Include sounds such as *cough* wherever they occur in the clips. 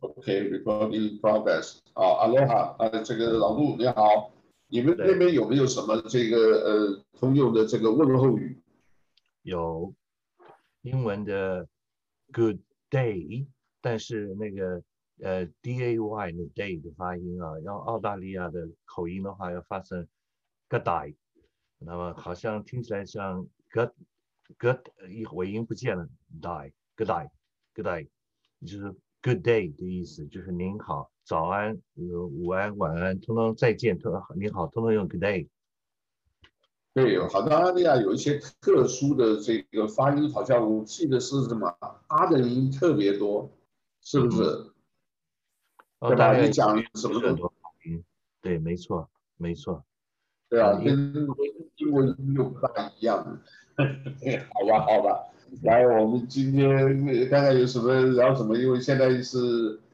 OK，recording progress。啊，Aloha，啊，这个老陆你好，你们那边有没有什么这个呃通用的这个问候语？有，英文的 Good day，但是那个呃 D A Y 的 day 的发音啊，要澳大利亚的口音的话要发成 Good day，那么好像听起来像 Good Good 一尾音不见了，die，Good day，Good day，就是 Good day 的意思，就是您好，早安，午安，晚安，通通再见，通您好，通通用 Good day。对，澳大利亚有一些特殊的这个发音，好像我记得是什么啊的音特别多，是不是？嗯、对吧？你讲什么的？对，没错，没错。对啊，跟英文音又不大一样。*laughs* 好吧，好吧。来，我们今天看看有什么聊什么，因为现在是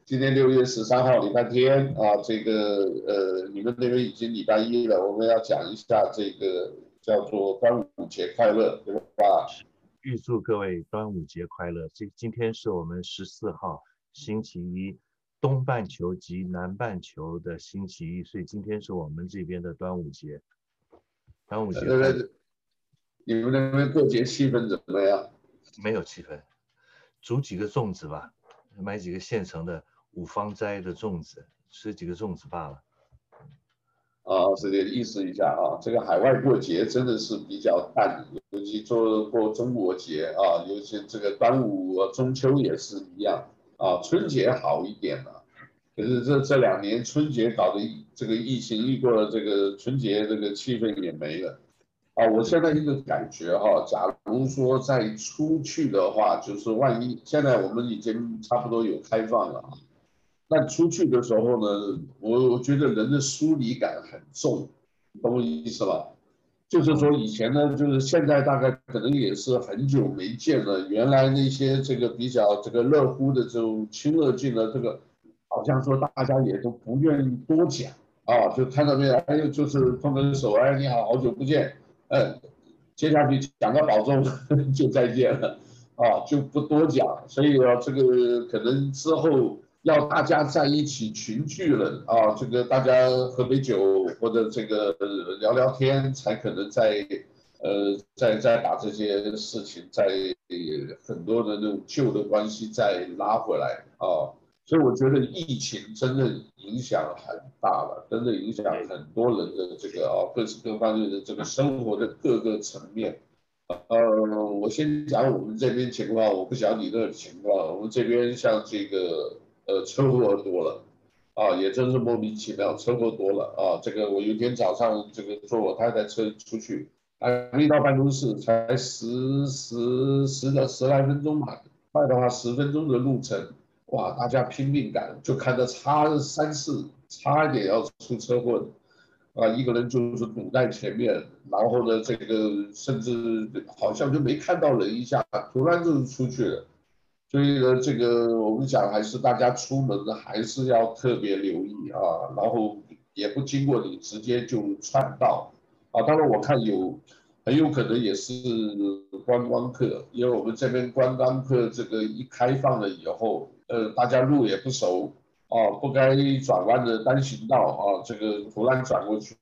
今天六月十三号，礼拜天啊，这个呃，你们那边已经礼拜一了，我们要讲一下这个。叫做端午节快乐，对吧？预祝各位端午节快乐。这今天是我们十四号星期一，东半球及南半球的星期一，所以今天是我们这边的端午节。端午节。你们那边过节气氛怎么样？没有气氛，煮几个粽子吧，买几个现成的五芳斋的粽子，吃几个粽子罢了。啊，这个，意思一下啊，这个海外过节真的是比较淡，尤其做过中国节啊，尤其这个端午、中秋也是一样啊，春节好一点了，可是这这两年春节搞得这个疫情一过了，这个春节这个气氛也没了啊。我现在一个感觉哈，假如说再出去的话，就是万一现在我们已经差不多有开放了啊。但出去的时候呢，我我觉得人的疏离感很重，懂我意思吧？就是说以前呢，就是现在大概可能也是很久没见了。原来那些这个比较这个热乎的这种亲热劲的这个，好像说大家也都不愿意多讲啊，就看到没有？哎，就是碰个手，哎，你好，好久不见，嗯，接下去讲个保重就再见了，啊，就不多讲。所以啊，这个可能之后。要大家在一起群聚了啊，这个大家喝杯酒或者这个聊聊天，才可能再呃再再把这些事情再很多的那种旧的关系再拉回来啊。所以我觉得疫情真的影响很大了，真的影响很多人的这个啊各各方面的这个生活的各个层面。呃，我先讲我们这边情况，我不讲你那情况。我们这边像这个。呃，车祸多了，啊，也真是莫名其妙，车祸多了啊。这个我有一天早上这个坐我太太车出去，还没到办公室，才十十十来十来分钟吧，快的话十分钟的路程，哇，大家拼命赶，就看到差三四，差一点要出车祸的，啊，一个人就是堵在前面，然后呢，这个甚至好像就没看到人一下，突然就出去了。所以呢，这个我们讲还是大家出门，还是要特别留意啊，然后也不经过你直接就串道啊。当然我看有很有可能也是观光客，因为我们这边观光客这个一开放了以后，呃，大家路也不熟啊，不该转弯的单行道啊，这个突然转过去，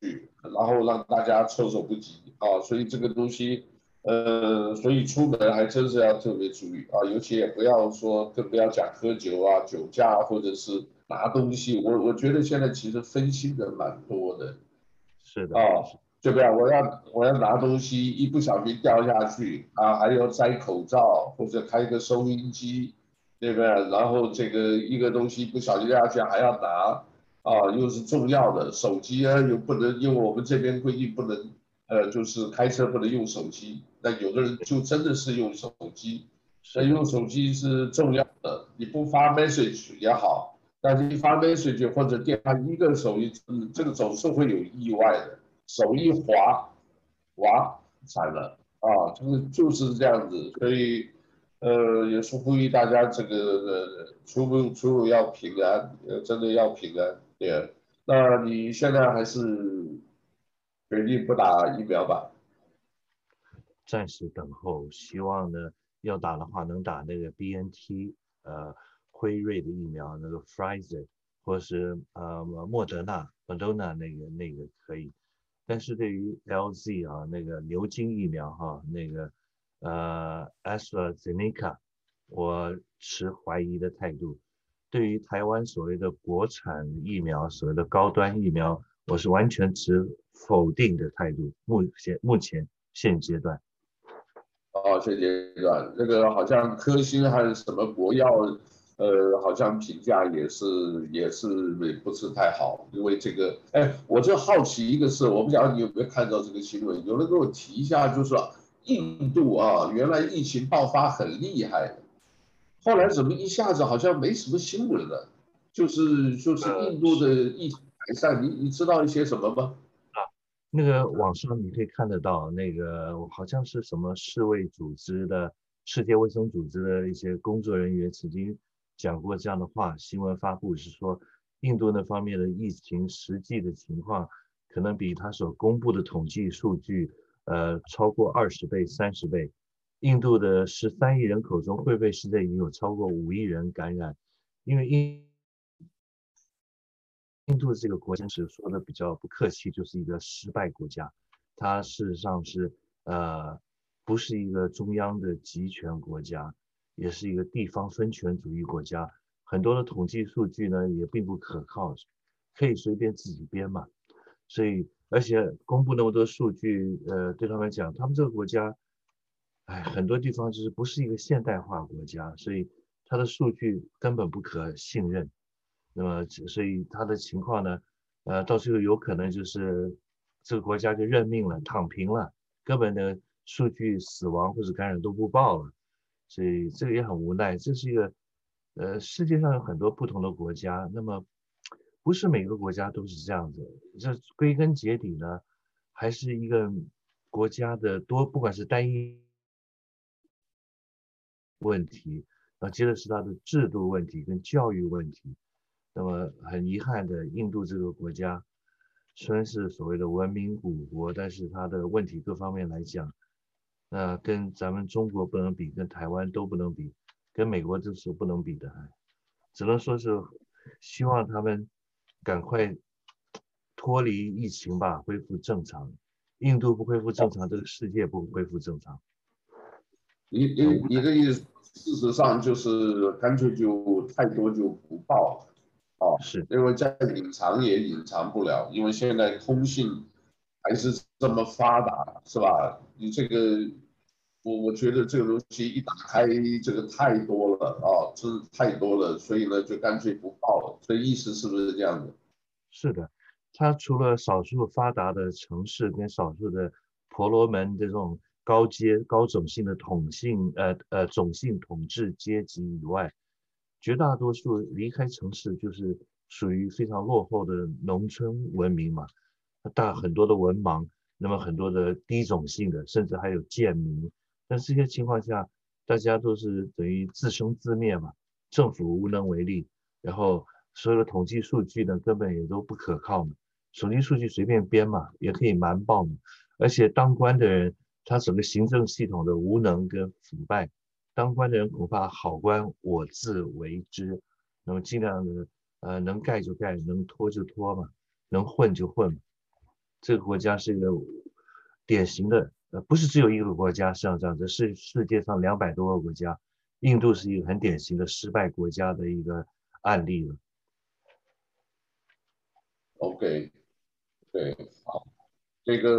然后让大家措手不及啊，所以这个东西。呃，所以出门还真是要特别注意啊，尤其也不要说，更不要讲喝酒啊、酒驾或者是拿东西。我我觉得现在其实分心的蛮多的，是的啊，对不对？我要我要拿东西，一不小心掉下去啊，还要摘口罩或者开个收音机，对不对？然后这个一个东西不小心掉下去还要拿啊，又是重要的手机啊，又不能，因为我们这边规定不能。呃，就是开车不能用手机，那有的人就真的是用手机，所以用手机是重要的。你不发 message 也好，但是你发 message 或者电话一个手一，这个总是会有意外的，手一滑，哇，惨了啊！就是就是这样子，所以呃，也是呼吁大家这个，出入出入要平安，呃，真的要平安。对，那你现在还是？决定不打疫苗吧，暂时等候。希望呢，要打的话能打那个 BNT，呃，辉瑞的疫苗，那个 Pfizer 或是呃莫德纳 m o d n a 那个那个可以，但是对于 LZ 啊那个牛津疫苗哈、那个呃 AstraZeneca，我持怀疑的态度。对于台湾所谓的国产疫苗，所谓的高端疫苗，我是完全持否定的态度。目前目前现阶段，哦，现阶段那个好像科兴还是什么国药，呃，好像评价也是也是也不是太好，因为这个，哎，我就好奇一个事，我不晓得你有没有看到这个新闻，有人给我提一下，就是说印度啊，原来疫情爆发很厉害。后来怎么一下子好像没什么新闻了？就是就是印度的疫情改善，你你知道一些什么吗？啊，那个网上你可以看得到，那个好像是什么世卫组织的、世界卫生组织的一些工作人员曾经讲过这样的话。新闻发布是说，印度那方面的疫情实际的情况，可能比他所公布的统计数据，呃，超过二十倍、三十倍。印度的十三亿人口中，会不会现在已经有超过五亿人感染？因为印印度这个国家是说的比较不客气，就是一个失败国家。它事实上是呃，不是一个中央的集权国家，也是一个地方分权主义国家。很多的统计数据呢也并不可靠，可以随便自己编嘛。所以，而且公布那么多数据，呃，对他们讲，他们这个国家。哎，很多地方就是不是一个现代化国家，所以它的数据根本不可信任。那么，所以它的情况呢，呃，到最后有可能就是这个国家就认命了，躺平了，根本的数据死亡或者感染都不报了。所以这个也很无奈。这是一个，呃，世界上有很多不同的国家，那么不是每个国家都是这样子。这归根结底呢，还是一个国家的多，不管是单一。问题，啊接着是它的制度问题跟教育问题。那么很遗憾的，印度这个国家虽然是所谓的文明古国，但是它的问题各方面来讲，那跟咱们中国不能比，跟台湾都不能比，跟美国都是不能比的。只能说是希望他们赶快脱离疫情吧，恢复正常。印度不恢复正常，这个世界不恢复正常。你你你的意思，事实上就是干脆就太多就不报，了，哦，是，因为再隐藏也隐藏不了，因为现在通信还是这么发达，是吧？你这个，我我觉得这个东西一打开，这个太多了啊，真是太多了，所以呢就干脆不报了。所以意思是不是这样的？是的，它除了少数发达的城市跟少数的婆罗门这种。高阶高种姓的统姓，呃呃种姓统治阶级以外，绝大多数离开城市就是属于非常落后的农村文明嘛，大很多的文盲，那么很多的低种姓的，甚至还有贱民。但这些情况下，大家都是等于自生自灭嘛，政府无能为力，然后所有的统计数据呢根本也都不可靠嘛，统计数据随便编嘛，也可以瞒报嘛，而且当官的人。他整个行政系统的无能跟腐败，当官的人恐怕好官我自为之，那么尽量的呃能盖就盖，能拖就拖嘛，能混就混。这个国家是一个典型的，呃不是只有一个国家像这样子，是世界上两百多个国家，印度是一个很典型的失败国家的一个案例了。OK，对，好。这个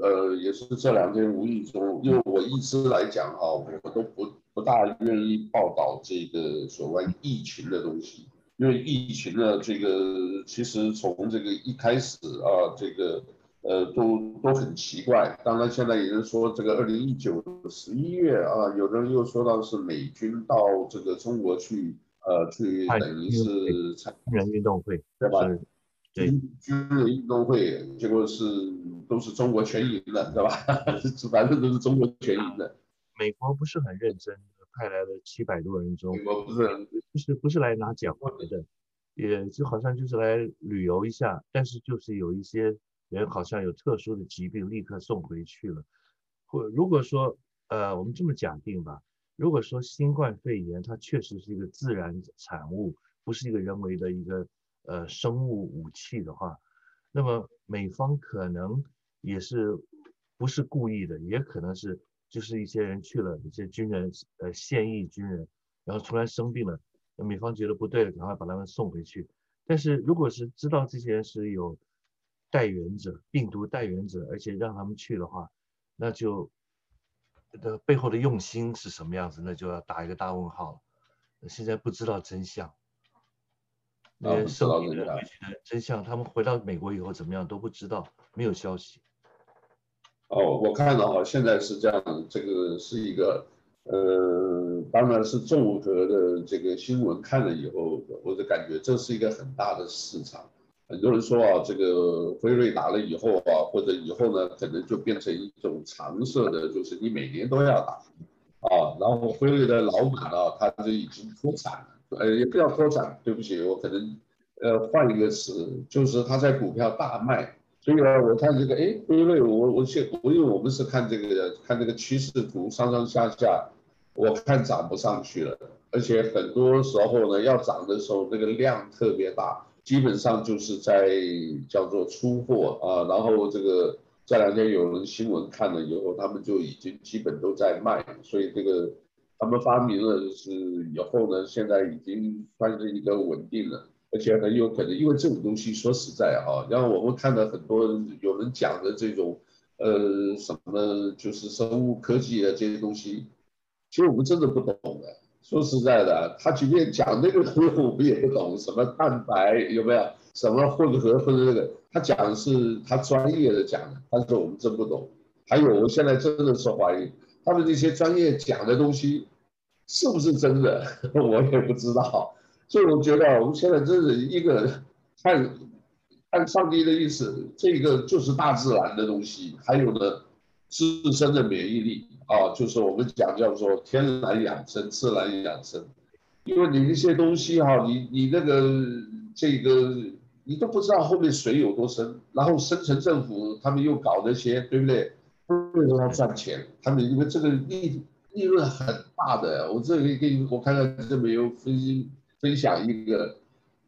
呃也是这两天无意中，因为我一直来讲哈，我都不不大愿意报道这个所谓疫情的东西，因为疫情呢，这个其实从这个一开始啊，这个呃都都很奇怪。当然现在有人说这个二零一九十一月啊，有人又说到是美军到这个中国去呃去等于是参军人运动会，对吧？军军人运动会，结果是都是中国全赢的，对吧？*laughs* 反正都是中国全赢的。美国不是很认真，派来了七百多人中，美国不是很不是不是来拿奖牌的，也就好像就是来旅游一下，但是就是有一些人好像有特殊的疾病，立刻送回去了。或如果说呃，我们这么假定吧，如果说新冠肺炎它确实是一个自然产物，不是一个人为的一个呃生物武器的话，那么美方可能也是不是故意的，也可能是就是一些人去了，一些军人呃现役军人，然后突然生病了，美方觉得不对了，赶快把他们送回去。但是如果是知道这些人是有带源者、病毒带源者，而且让他们去的话，那就。的背后的用心是什么样子？那就要打一个大问号了。现在不知道真相，那些受的真相，他们回到美国以后怎么样都不知道，没有消息。哦，我看了哈，现在是这样，这个是一个，呃，当然是综合的这个新闻看了以后，我就感觉这是一个很大的市场。很多人说啊，这个辉瑞打了以后啊，或者以后呢，可能就变成一种常设的，就是你每年都要打啊。然后辉瑞的老板啊，他就已经脱产了，呃，也不要脱产，对不起，我可能呃换一个词，就是他在股票大卖。所以呢，我看这个，哎，辉瑞，我我现我因为我们是看这个看这个趋势图上上下下，我看涨不上去了，而且很多时候呢，要涨的时候，那个量特别大。基本上就是在叫做出货啊，然后这个这两天有人新闻看了以后，他们就已经基本都在卖，所以这个他们发明了就是以后呢，现在已经算是一个稳定了，而且很有可能，因为这种东西说实在哈，然后我们看到很多有人讲的这种呃什么就是生物科技的这些东西，其实我们真的不懂的。说实在的，他即便讲那个东西我们也不懂，什么蛋白有没有，什么混合或者那个，他讲的是他专业的讲的，但是我们真不懂。还有，我现在真的是怀疑他们那些专业讲的东西是不是真的，*laughs* 我也不知道。所以我觉得我们现在真是一个看看上帝的意思，这个就是大自然的东西，还有呢，自身的免疫力。啊，就是我们讲叫做天然养生、自然养生，因为你那些东西哈，你你那个这个你都不知道后面水有多深，然后深层政府他们又搞那些，对不对？为了要赚钱，他们因为这个利利润很大的，我这里给你我看看这边有分分享一个。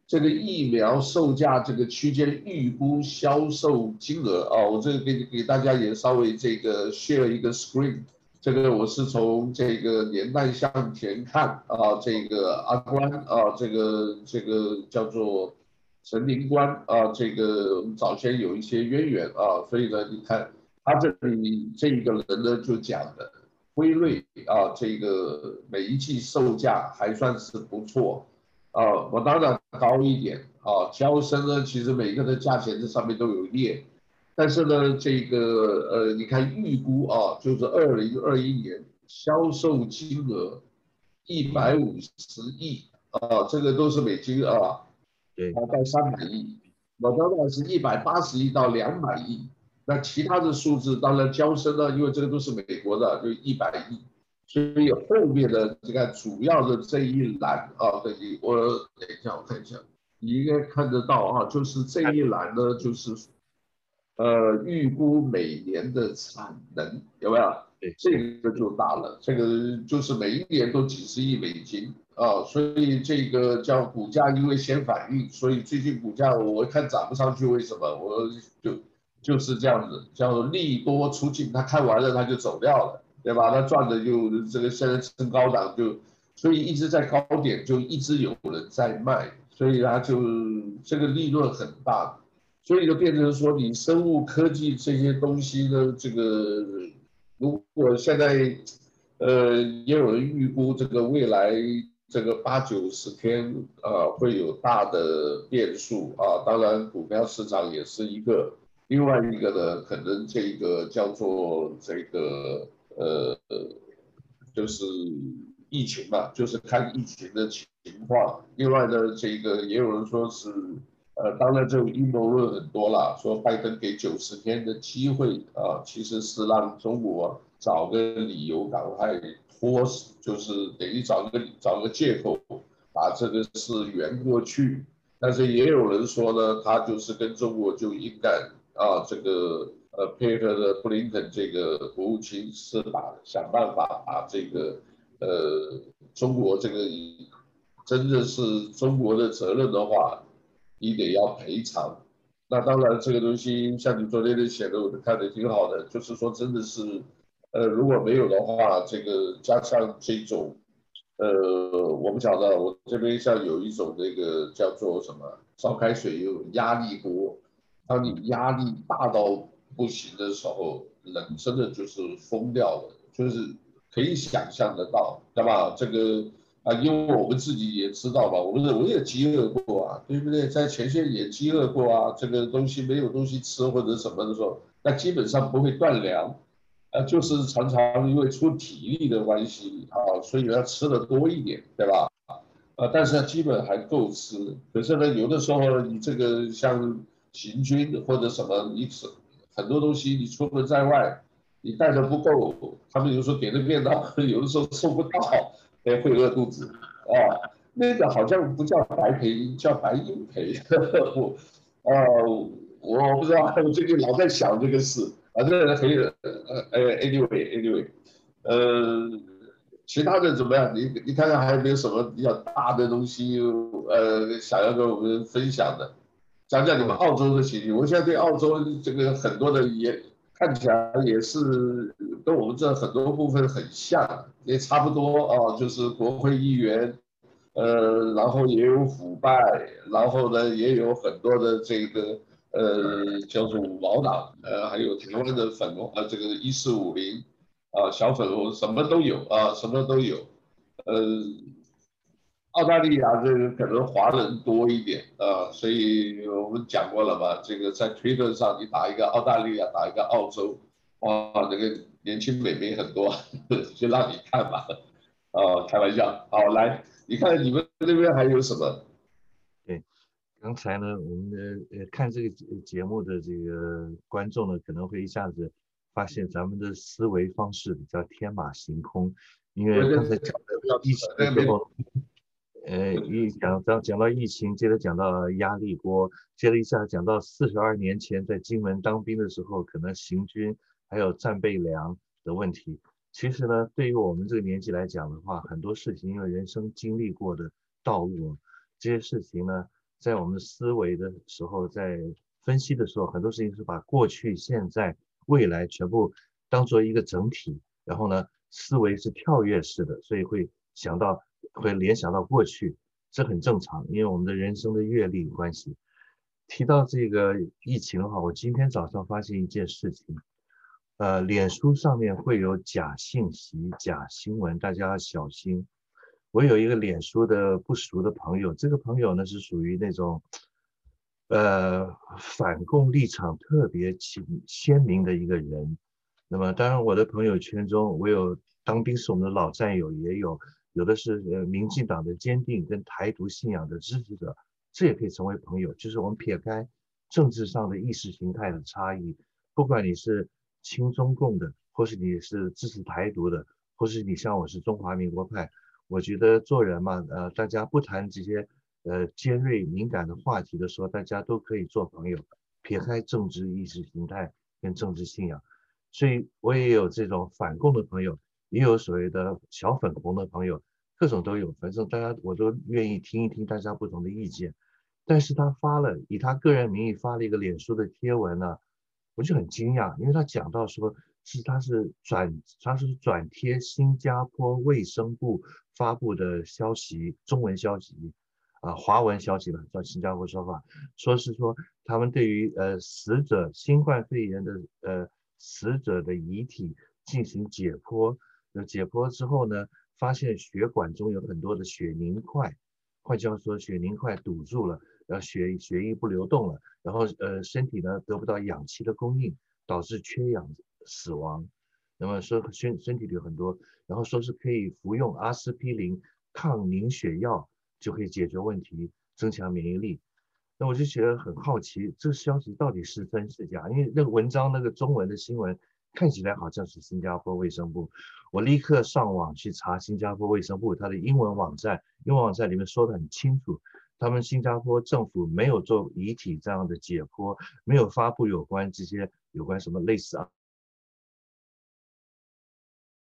这个疫苗售价这个区间预估销售金额啊，我这个给给大家也稍微这个 share 一个 screen，这个我是从这个年代向前看啊，这个阿关啊，这个这个叫做陈林官啊，这个我们早先有一些渊源啊，所以呢，你看他这里这一个人呢就讲的辉瑞啊，这个每一剂售价还算是不错。啊，我当然高一点啊。交生呢，其实每个的价钱这上面都有列，但是呢，这个呃，你看预估啊，就是二零二一年销售金额一百五十亿啊，这个都是美金啊，对，大概三百亿。我当然是一百八十亿到两百亿，那其他的数字当然交生呢，因为这个都是美国的，就一百亿。所以后面的这个主要的这一栏啊，等你我等一下我看一下，你应该看得到啊，就是这一栏呢，就是呃预估每年的产能有没有？对，这个就大了，这个就是每一年都几十亿美金啊，所以这个叫股价因为先反应，所以最近股价我看涨不上去，为什么？我就就是这样子，叫做利多出尽，他看完了他就走掉了。对吧？他赚的就这个现在升高档就，所以一直在高点就一直有人在卖，所以他就这个利润很大，所以就变成说你生物科技这些东西呢，这个如果现在呃也有人预估这个未来这个八九十天啊会有大的变数啊，当然股票市场也是一个，另外一个呢可能这个叫做这个。呃，就是疫情嘛，就是看疫情的情况。另外呢，这个也有人说是，呃，当然这种阴谋论很多了，说拜登给九十天的机会啊，其实是让中国找个理由赶快拖，就是等于找个找个借口把这个事圆过去。但是也有人说呢，他就是跟中国就应该啊这个。呃，配合的布林肯这个国务卿是把想办法把这个呃，中国这个真的是中国的责任的话，你得要赔偿。那当然，这个东西像你昨天的写的，我都看的挺好的，就是说真的是，呃，如果没有的话，这个加上这种，呃，我们讲的，我这边像有一种那个叫做什么烧开水有压力锅，当你压力大到不行的时候，人真的就是疯掉了，就是可以想象得到，对吧？这个啊，因为我们自己也知道吧，我们我也饥饿过啊，对不对？在前线也饥饿过啊，这个东西没有东西吃或者什么的时候，那基本上不会断粮，啊，就是常常因为出体力的关系啊，所以要吃的多一点，对吧？啊，但是基本还够吃，可是呢，有的时候你这个像行军或者什么，你吃。很多东西你出门在外，你带的不够，他们有时候给的便当，有的时候送不到，哎，会饿肚子啊。那个好像不叫白赔，叫白应赔。我，啊，我不知道，我最近老在想这个事。反正可以，呃，anyway，anyway，呃，其他的怎么样？你你看看还有没有什么比较大的东西，呃，想要跟我们分享的？讲讲你们澳洲的情形，我现在对澳洲这个很多的也看起来也是跟我们这很多部分很像，也差不多啊，就是国会议员，呃，然后也有腐败，然后呢也有很多的这个呃叫做五毛党，呃，还有台湾的粉红，呃，这个一四五零，啊，小粉红什么都有啊，什么都有，呃。澳大利亚这个可能华人多一点啊，所以我们讲过了嘛，这个在推特上你打一个澳大利亚，打一个澳洲，哇，那个年轻美眉很多，*laughs* 就让你看吧，啊，开玩笑，好，来，你看你们那边还有什么？对，刚才呢，我们的呃看这个节目的这个观众呢，可能会一下子发现咱们的思维方式比较天马行空，因为刚才讲的疫情的时候。呃，一讲到讲到疫情，接着讲到压力锅，接着一下讲到四十二年前在金门当兵的时候，可能行军还有战备粮的问题。其实呢，对于我们这个年纪来讲的话，很多事情因为人生经历过的道路，这些事情呢，在我们思维的时候，在分析的时候，很多事情是把过去、现在、未来全部当做一个整体，然后呢，思维是跳跃式的，所以会想到。会联想到过去，这很正常，因为我们的人生的阅历有关系。提到这个疫情的话，我今天早上发现一件事情，呃，脸书上面会有假信息、假新闻，大家要小心。我有一个脸书的不熟的朋友，这个朋友呢是属于那种，呃，反共立场特别鲜鲜明的一个人。那么，当然我的朋友圈中，我有当兵时我们的老战友，也有。有的是呃，民进党的坚定跟台独信仰的支持者，这也可以成为朋友。就是我们撇开政治上的意识形态的差异，不管你是亲中共的，或是你是支持台独的，或是你像我是中华民国派，我觉得做人嘛，呃，大家不谈这些呃尖锐敏感的话题的时候，大家都可以做朋友，撇开政治意识形态跟政治信仰。所以我也有这种反共的朋友，也有所谓的小粉红的朋友。各种都有，反正大家我都愿意听一听大家不同的意见。但是他发了以他个人名义发了一个脸书的贴文呢，我就很惊讶，因为他讲到说是他是转他是转贴新加坡卫生部发布的消息，中文消息啊，华文消息吧，叫新加坡说法，说是说他们对于呃死者新冠肺炎的呃死者的遗体进行解剖，那解剖之后呢，发现血管中有很多的血凝块，换句话说，血凝块堵住了，然后血血液不流动了，然后呃身体呢得不到氧气的供应，导致缺氧死亡。那么说身身体里有很多，然后说是可以服用阿司匹林抗凝血药就可以解决问题，增强免疫力。那我就觉得很好奇，这个消息到底是真是假？因为那个文章那个中文的新闻。看起来好像是新加坡卫生部，我立刻上网去查新加坡卫生部它的英文网站，英文网站里面说的很清楚，他们新加坡政府没有做遗体这样的解剖，没有发布有关这些有关什么类似啊。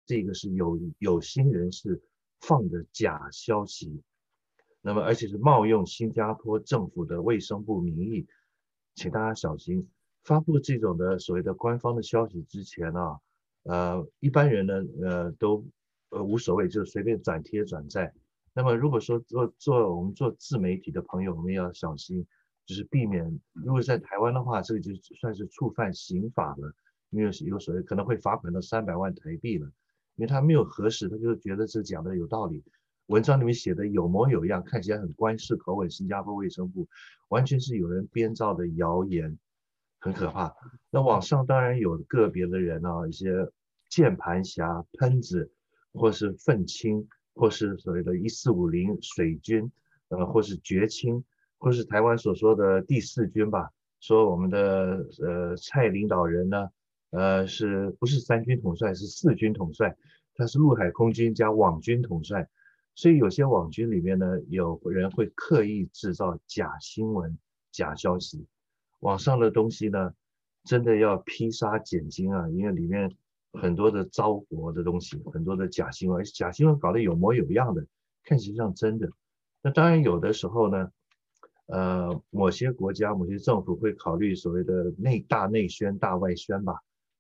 这个是有有心人士放的假消息，那么而且是冒用新加坡政府的卫生部名义，请大家小心发布这种的所谓的官方的消息之前啊，呃，一般人呢，呃，都呃无所谓，就随便转贴转载。那么如果说做做我们做自媒体的朋友，我们要小心，就是避免，如果在台湾的话，这个就算是触犯刑法了，因为有所谓可能会罚款到三百万台币了。因为他没有核实，他就觉得这讲的有道理。文章里面写的有模有样，看起来很官式口吻。新加坡卫生部完全是有人编造的谣言，很可怕。那网上当然有个别的人啊，一些键盘侠、喷子，或是愤青，或是所谓的一四五零水军，呃，或是绝青，或是台湾所说的第四军吧，说我们的呃蔡领导人呢。呃，是不是三军统帅？是四军统帅，他是陆海空军加网军统帅，所以有些网军里面呢，有人会刻意制造假新闻、假消息。网上的东西呢，真的要披沙拣金啊，因为里面很多的糟粕的东西，很多的假新闻，假新闻搞得有模有样的，看起来像真的。那当然有的时候呢，呃，某些国家、某些政府会考虑所谓的内大内宣、大外宣吧。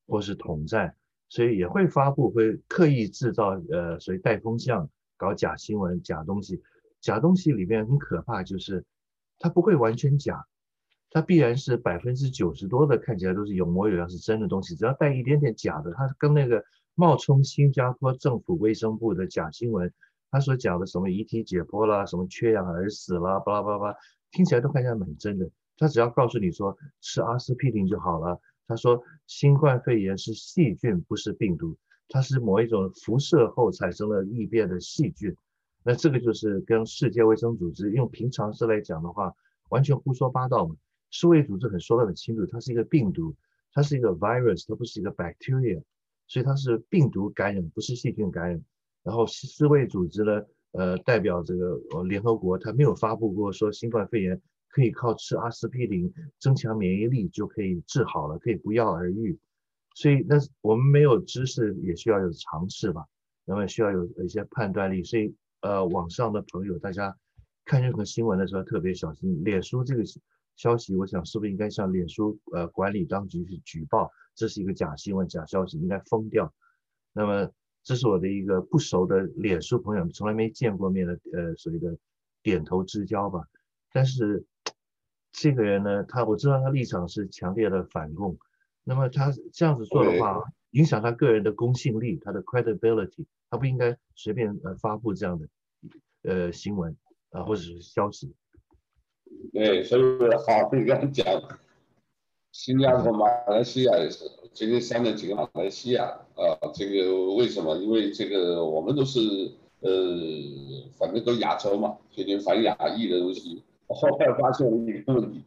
或是统战，所以也会发布，会刻意制造，呃，所谓带风向，搞假新闻、假东西。假东西里面很可怕，就是它不会完全假，它必然是百分之九十多的看起来都是有模有样，是真的东西。只要带一点点假的，它跟那个冒充新加坡政府卫生部的假新闻，他所讲的什么遗体解剖啦，什么缺氧而死啦，巴拉巴拉，听起来都看起来蛮真的。他只要告诉你说吃阿司匹林就好了。他说，新冠肺炎是细菌，不是病毒，它是某一种辐射后产生了异变的细菌。那这个就是跟世界卫生组织用平常事来讲的话，完全胡说八道嘛。世卫组织很说得很清楚，它是一个病毒，它是一个 virus，它不是一个 bacteria，所以它是病毒感染，不是细菌感染。然后世卫组织呢，呃，代表这个联合国，它没有发布过说新冠肺炎。可以靠吃阿司匹林增强免疫力就可以治好了，可以不药而愈。所以那我们没有知识，也需要有常识吧，那么需要有一些判断力。所以呃，网上的朋友，大家看任何新闻的时候特别小心。脸书这个消息，我想是不是应该向脸书呃管理当局去举报，这是一个假新闻、假消息，应该封掉。那么这是我的一个不熟的脸书朋友，从来没见过面的呃所谓的点头之交吧，但是。这个人呢，他我知道他立场是强烈的反共，那么他这样子做的话，影响他个人的公信力，他的 credibility，他不应该随便呃发布这样的呃新闻啊、呃、或者是消息。对，所以好，你刚讲，新加坡、马来西亚也是，这个三个几个马来西亚啊，这个为什么？因为这个我们都是呃，反正都亚洲嘛，天天反亚裔的东西。后来发现了一个问题，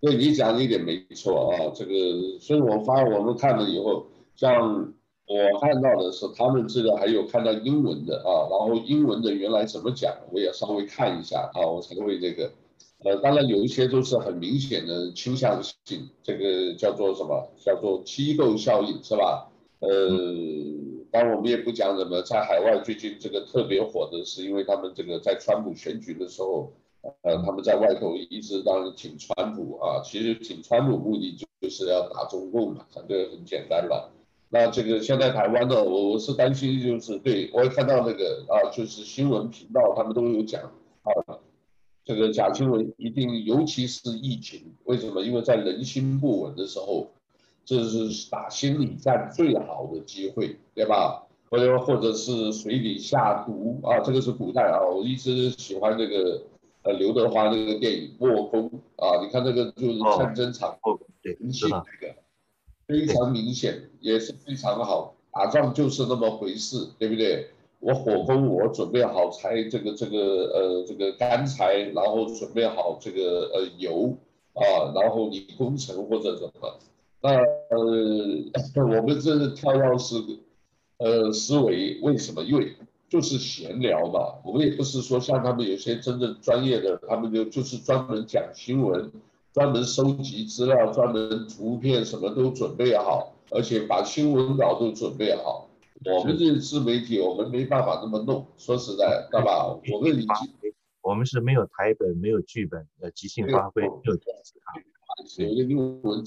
对你讲的一点没错啊，这个，所以我发我们看了以后，像我看到的是他们这个还有看到英文的啊，然后英文的原来怎么讲，我也稍微看一下啊，我才会这个，呃，当然有一些都是很明显的倾向性，这个叫做什么？叫做机构效应是吧？呃，当然我们也不讲什么，在海外最近这个特别火的是，因为他们这个在川普选举的时候。呃，他们在外头一直当然挺川普啊，其实挺川普目的就是要打中共嘛，这个很简单了。那这个现在台湾呢，我我是担心就是对，我也看到那个啊，就是新闻频道他们都有讲啊，这个假新闻一定，尤其是疫情，为什么？因为在人心不稳的时候，这是打心理战最好的机会，对吧？或者或者是水里下毒啊，这个是古代啊，我一直喜欢这个。呃，刘德华那个电影《卧风》啊，你看那个就是战争场人性那个，非常明显，也是非常好。打仗就是那么回事，对不对？我火攻，我准备好柴，这个这个呃这个干柴，然后准备好这个呃油啊，然后你工程或者怎么，那呃我们这跳跃式呃思维，为什么？因为。就是闲聊嘛，我们也不是说像他们有些真正专业的，他们就就是专门讲新闻，专门收集资料，专门图片什么都准备好，而且把新闻稿都准备好。我们这自媒体，我们没办法这么弄。说实在，大吧？我们已经，我们是没有台本，没有剧本，呃，即兴发挥，没有这样子啊。有一个英文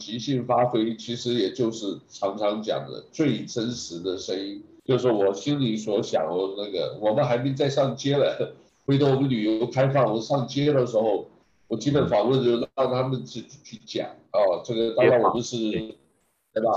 即兴发挥，其实也就是常常讲的最真实的声音，就是我心里所想。我那个，我们还没再上街了，*laughs* 回头我们旅游开放，我上街的时候，我基本访问就让他们自己去讲。哦，这个当然我们是，对吧？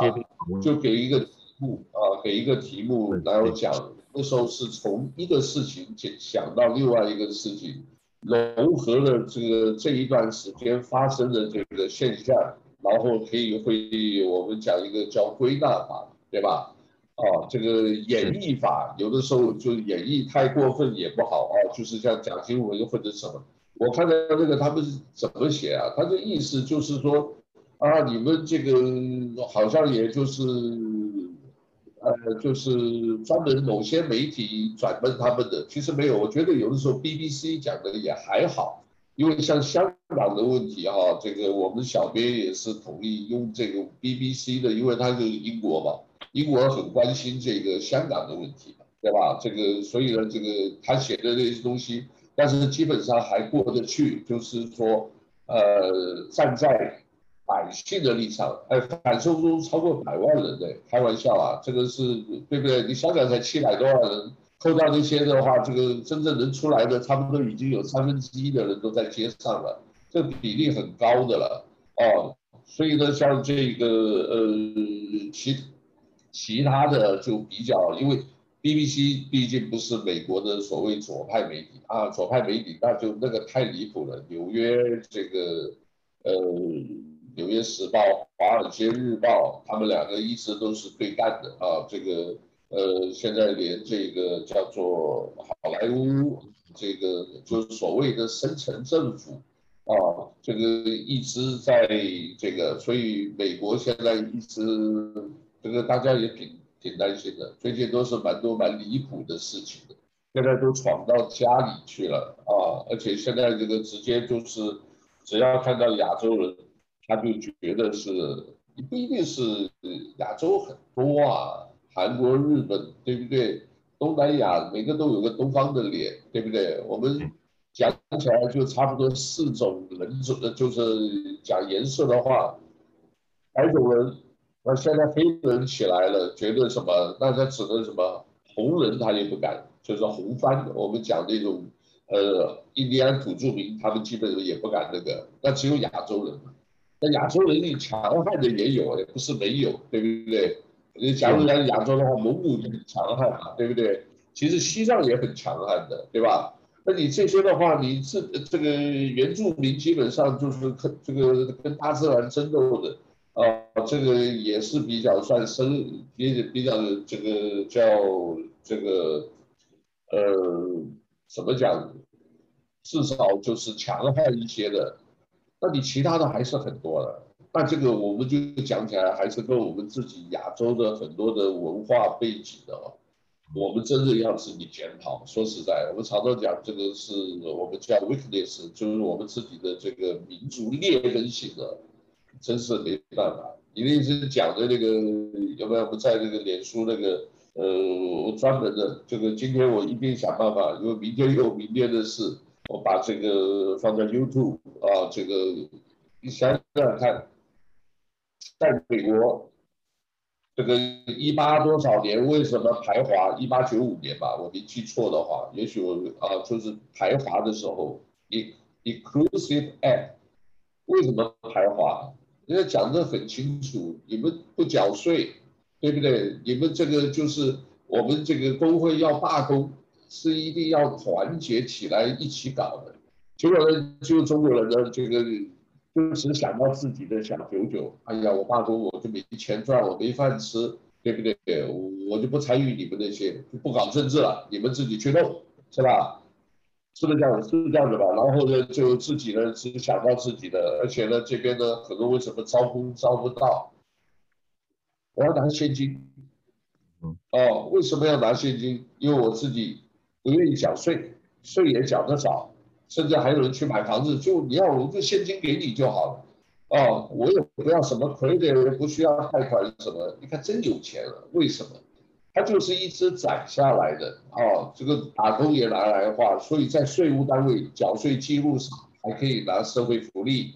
就给一个题目啊，给一个题目，然后讲。那时候是从一个事情想到另外一个事情。融合了这个这一段时间发生的这个现象，然后可以会我们讲一个叫归纳法，对吧？啊，这个演绎法有的时候就演绎太过分也不好啊，就是像蒋经文或者什么。我看到那个他们是怎么写啊？他的意思就是说啊，你们这个好像也就是。呃，就是专门某些媒体转问他们的，其实没有。我觉得有的时候 BBC 讲的也还好，因为像香港的问题哈，这个我们小编也是同意用这个 BBC 的，因为他是英国嘛，英国很关心这个香港的问题，对吧？这个所以呢，这个他写的那些东西，但是基本上还过得去，就是说，呃，站在。百姓的立场，哎，反送中超过百万人呢，开玩笑啊，这个是对不对？你香港才七百多万人，扣掉那些的话，这个真正能出来的，差不多已经有三分之一的人都在街上了，这比例很高的了哦。所以呢，像这个呃，其其他的就比较，因为 BBC 毕竟不是美国的所谓左派媒体啊，左派媒体那就那个太离谱了，纽约这个呃。《纽约时报》《华尔街日报》，他们两个一直都是对干的啊。这个呃，现在连这个叫做好莱坞，这个就是所谓的深层政府啊，这个一直在这个，所以美国现在一直这个大家也挺挺担心的。最近都是蛮多蛮离谱的事情的，现在都闯到家里去了啊，而且现在这个直接就是只要看到亚洲人。他就觉得是，你不一定是亚洲很多啊，韩国、日本，对不对？东南亚每个都有个东方的脸，对不对？我们讲起来就差不多四种人种，就是讲颜色的话，白种人，那现在黑人起来了，觉得什么？那他只能什么？红人他也不敢，就是红番，我们讲那种呃印第安土著民，他们基本上也不敢那个，那只有亚洲人。那亚洲人力强悍的也有，也不是没有，对不对？你假如讲亚洲的话，蒙古就很强悍嘛，对不对？其实西藏也很强悍的，对吧？那你这些的话，你这这个原住民基本上就是跟这个跟大自然争斗的，啊，这个也是比较算生，也比较这个叫这个，呃，怎么讲？至少就是强悍一些的。那你其他的还是很多的，那这个我们就讲起来还是跟我们自己亚洲的很多的文化背景的，我们真的要自己检讨。说实在，我们常常讲这个是我们叫 weakness，就是我们自己的这个民族劣根性的，真是没办法。你那是讲的那个有没有？我们在那个脸书那个呃，我专门的这个，今天我一定想办法，因为明天有明天的事。我把这个放在 YouTube 啊，这个你想想看，在美国，这个一八多少年为什么排华？一八九五年吧，我没记错的话，也许我啊就是排华的时候，Inclusive Act，为什么排华？人家讲得很清楚，你们不缴税，对不对？你们这个就是我们这个工会要罢工。是一定要团结起来一起搞的，结果呢，就中国人呢，这个就只想到自己的小九九。哎呀，我罢工我就没钱赚，我没饭吃，对不对？我就不参与你们那些，就不搞政治了，你们自己去弄，是吧？是不是这样？是这样子？吧？然后呢，就自己呢只想到自己的，而且呢，这边呢，很多为什么招工招不到？我要拿现金。哦，为什么要拿现金？因为我自己。不愿意缴税，税也缴得少，甚至还有人去买房子，就你要我个现金给你就好了，哦，我也不要什么 credit，不需要贷款什么，你看真有钱了，为什么？他就是一直攒下来的哦，这个打工也拿来花，所以在税务单位缴税记录上还可以拿社会福利，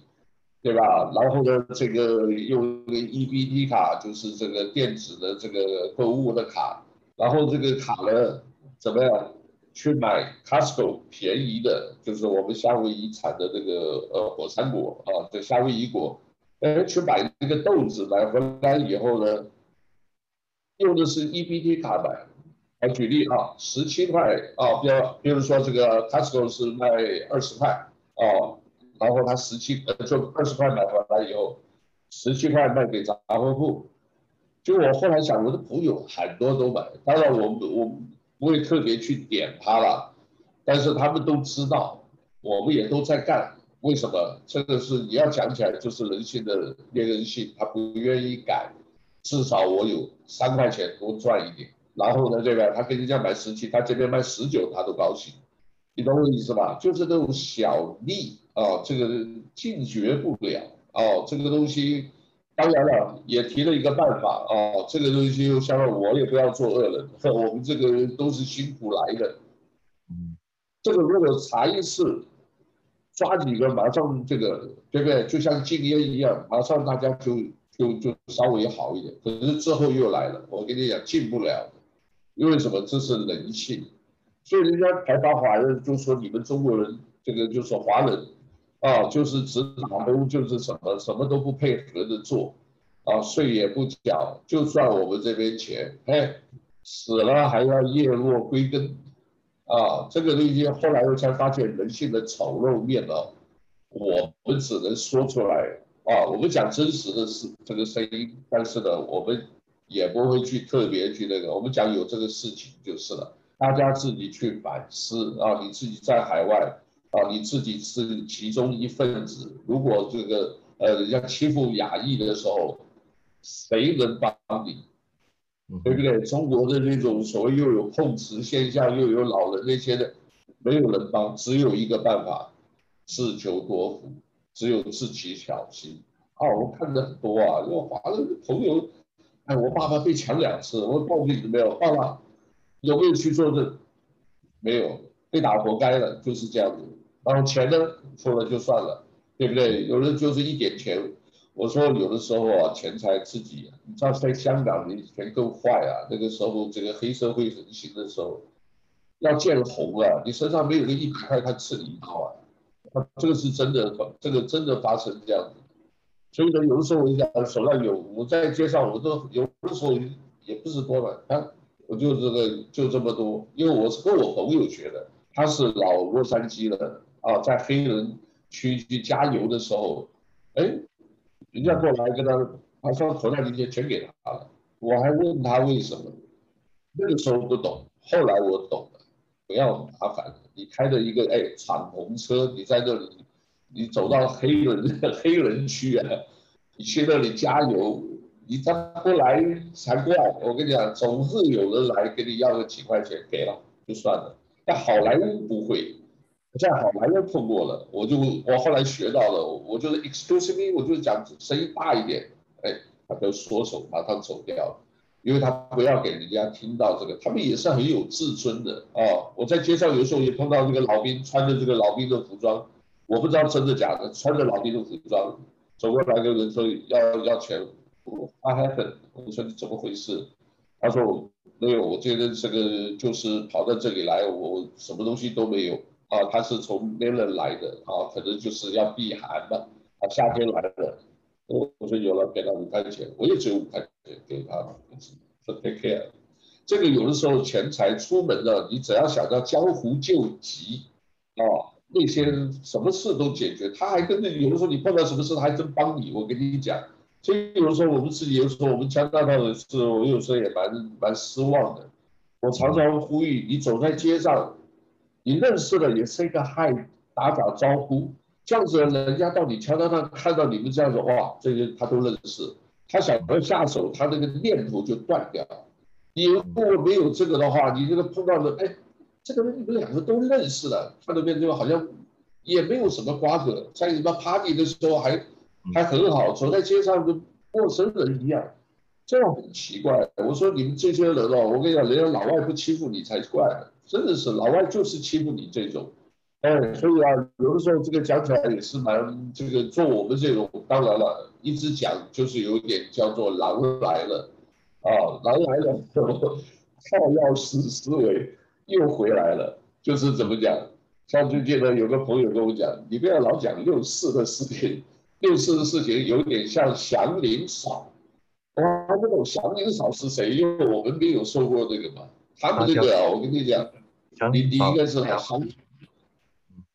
对吧？然后呢，这个用个 EBT 卡，就是这个电子的这个购物的卡，然后这个卡呢，怎么样去买 Costco 便宜的，就是我们夏威夷产的这个呃火山果啊，这夏威夷果，哎，去买那个豆子买回来以后呢，用的是 EBT 卡买。来举例啊，十七块啊，比如比如说这个 Costco 是卖二十块啊。然后他十七呃，就二十块买回来以后，十七块卖给杂货铺。就我后来想，我的朋友很多都买，当然我我不会特别去点他了，但是他们都知道，我们也都在干。为什么？这个是你要讲起来，就是人性的劣根性，他不愿意改。至少我有三块钱多赚一点，然后呢，这边他跟人家买十七，他这边卖十九，他都高兴。你懂我意思吧？就是那种小利。啊，这个禁绝不了啊，这个东西，当然了，也提了一个办法啊，这个东西又相当我也不要做恶人，*laughs* 我们这个人都是辛苦来的，这个如果查一次，抓几个马上这个对不对？就像禁烟一样，马上大家就就就稍微好一点，可是之后又来了，我跟你讲禁不了，因为什么？这是人性，所以人家台湾华人就说你们中国人这个就是华人。啊，就是只打工，就是什么什么都不配合的做，啊，税也不缴，就赚我们这边钱，哎，死了还要叶落归根，啊，这个东西后来我才发现人性的丑陋面了，我们只能说出来，啊，我们讲真实的事，这个声音，但是呢，我们也不会去特别去那个，我们讲有这个事情就是了，大家自己去反思啊，你自己在海外。啊，你自己是其中一份子。如果这个呃，人家欺负亚裔的时候，谁能帮你？对不对？中国的那种所谓又有碰瓷现象，又有老人那些的，没有人帮，只有一个办法，自求多福，只有自己小心。啊，我看的很多啊，因为华人朋友，哎，我爸爸被抢两次，我报警没有？爸爸有没有去做证？没有，被打活该了，就是这样子。然后钱呢，付了就算了，对不对？有的就是一点钱。我说有的时候啊，钱财自己，你知道在香港你钱够坏啊。那个时候这个黑社会横行的时候，要见红啊，你身上没有个一百块，他刺你一刀啊。这个是真的，这个真的发生这样子。所以呢，有的时候我讲手上有，我在街上我都有的时候也不是多了，啊，我就这个就这么多，因为我是跟我朋友学的，他是老洛杉矶的。啊，在黑人区去加油的时候，哎，人家过来跟他，他说口袋里面全给他了，我还问他为什么，那个时候不懂，后来我懂了，不要麻烦，你开着一个哎敞篷车，你在这里，你走到黑人 *laughs* 黑人区啊，你去那里加油，你他不来才怪，我跟你讲，总是有人来给你要个几块钱，给了就算了，但好莱坞不会。在好莱坞碰过了，我就我后来学到了，我就是 excuse me，我就是讲声音大一点，哎，他就缩手，马上走掉，因为他不要给人家听到这个，他们也是很有自尊的、哦。我在街上有时候也碰到这个老兵，穿着这个老兵的服装，我不知道真的假的，穿着老兵的服装走过来，跟人说要要钱，我还很，我说你怎么回事？他说没有，我觉得这个就是跑到这里来，我什么东西都没有。啊，他是从别人来的啊，可能就是要避寒的啊，夏天来了。我我说有了，给他五块钱，我也只有五块钱给他，说 take care。这个有的时候钱财出门了，你只要想到江湖救急啊，那些什么事都解决，他还跟着有的时候你碰到什么事，他还真帮你。我跟你讲，所以有的时候我们自己有的时候我们加拿大的是，我有时候也蛮蛮失望的。我常常呼吁你走在街上。你认识了也是一个嗨，打打招呼，这样子人家到你加拿大看到你们这样子，哇，这些他都认识，他想要下手，他那个念头就断掉。你如果没有这个的话，你这个碰到的，哎，这个人你们两个都认识了，看到面就好像也没有什么瓜葛，在你们 party 的时候还还很好，走在街上跟陌生人一样，这样很奇怪。我说你们这些人哦，我跟你讲，人家老外不欺负你才怪呢，真的是老外就是欺负你这种。哎，所以啊，有的时候这个讲起来也是蛮这个做我们这种，当然了，一直讲就是有点叫做狼来了啊，狼来了，套药思思维又回来了，就是怎么讲？像最近呢，有个朋友跟我讲，你不要老讲六四的事情，六四的事情有点像祥林嫂，哇，不懂祥林嫂是谁？因为我们没有说过这个嘛。他们这个啊，我跟你讲，你你应该是很好。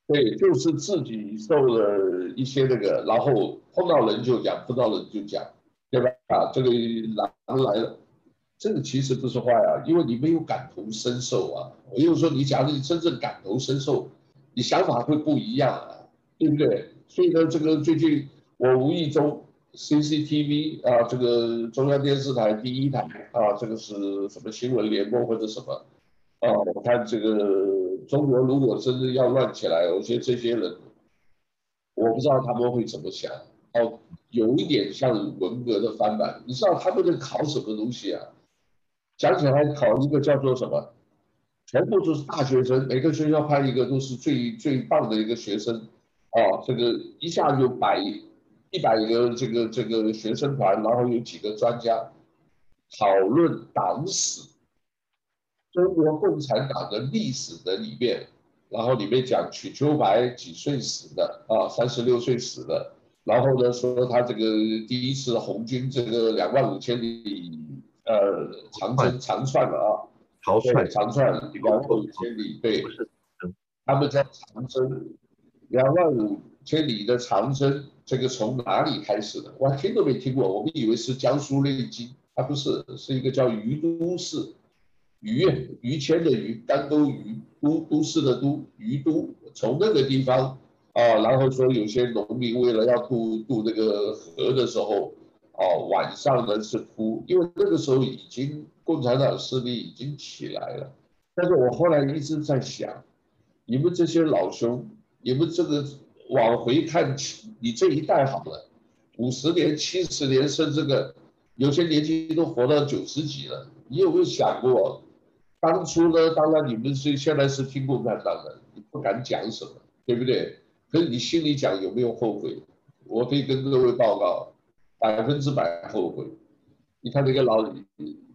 对，就是自己受了一些那个，然后碰到人就讲，碰到人就讲，对吧？啊，这个狼来了，这个其实不是坏啊，因为你没有感同身受啊。我又说，你假如你真正感同身受，你想法会不一样啊，对不对？所以呢，这个最近我无意中 CCTV 啊，这个中央电视台第一台啊，这个是什么新闻联播或者什么啊？我看这个。中国如果真的要乱起来，我觉得这些人，我不知道他们会怎么想。哦，有一点像文革的翻版，你知道他们在考什么东西啊？讲起来考一个叫做什么？全部都是大学生，每个学校派一个都是最最棒的一个学生。哦，这个一下就摆一百个这个这个学生团，然后有几个专家讨论党史。中国共产党的历史的里面，然后里面讲瞿秋白几岁死的啊？三十六岁死的。然后呢，说他这个第一次红军这个两万五千里呃长征长串了啊，长窜长串两万五千里，对，他们在长征两万五千里的长征，这个从哪里开始的？我还听都没听过，我们以为是江苏内经，它不是，是一个叫于都市。于于谦的于，丹都于都都市的都于都，从那个地方啊，然后说有些农民为了要渡渡那个河的时候，啊，晚上呢是哭，因为那个时候已经共产党势力已经起来了。但是我后来一直在想，你们这些老兄，你们这个往回看，你这一代好了，五十年、七十年，甚至个有些年轻都活到九十几了，你有没有想过？当初呢，当然你们是现在是听共产党的，你不敢讲什么，对不对？可是你心里讲有没有后悔？我可以跟各位报告，百分之百后悔。你看那个老，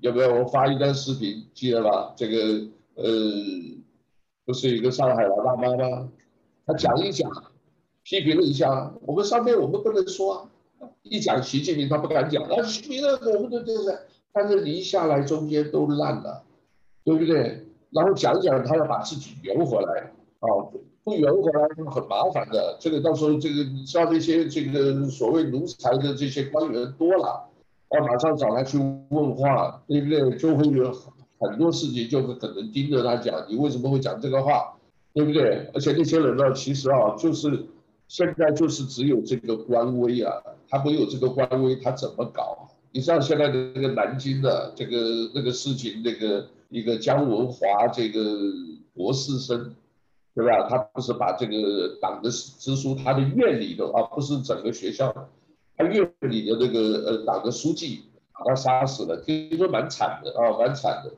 要不要？我发一段视频，记得吧？这个呃，不是一个上海老大妈吗？他讲一讲，批评了一下，我们上面我们不能说啊，一讲习近平他不敢讲，啊，习近平我们都这样，但是你一下来中间都烂了。对不对？然后讲讲，他要把自己圆回来啊，不圆回来很麻烦的。这个到时候，这个你知道这些这个所谓奴才的这些官员多了，啊，马上找他去问话，对不对？就会有很多事情就会可能盯着他讲，你为什么会讲这个话，对不对？而且那些人呢，其实啊，就是现在就是只有这个官威啊，他没有这个官威，他怎么搞？你知道现在的那个南京的这个那个事情，那个。一个姜文华这个博士生，对吧？他不是把这个党的支书，他的院里的啊，不是整个学校，他院里的那个呃党的书记把他杀死了，听说蛮惨的啊，蛮惨的。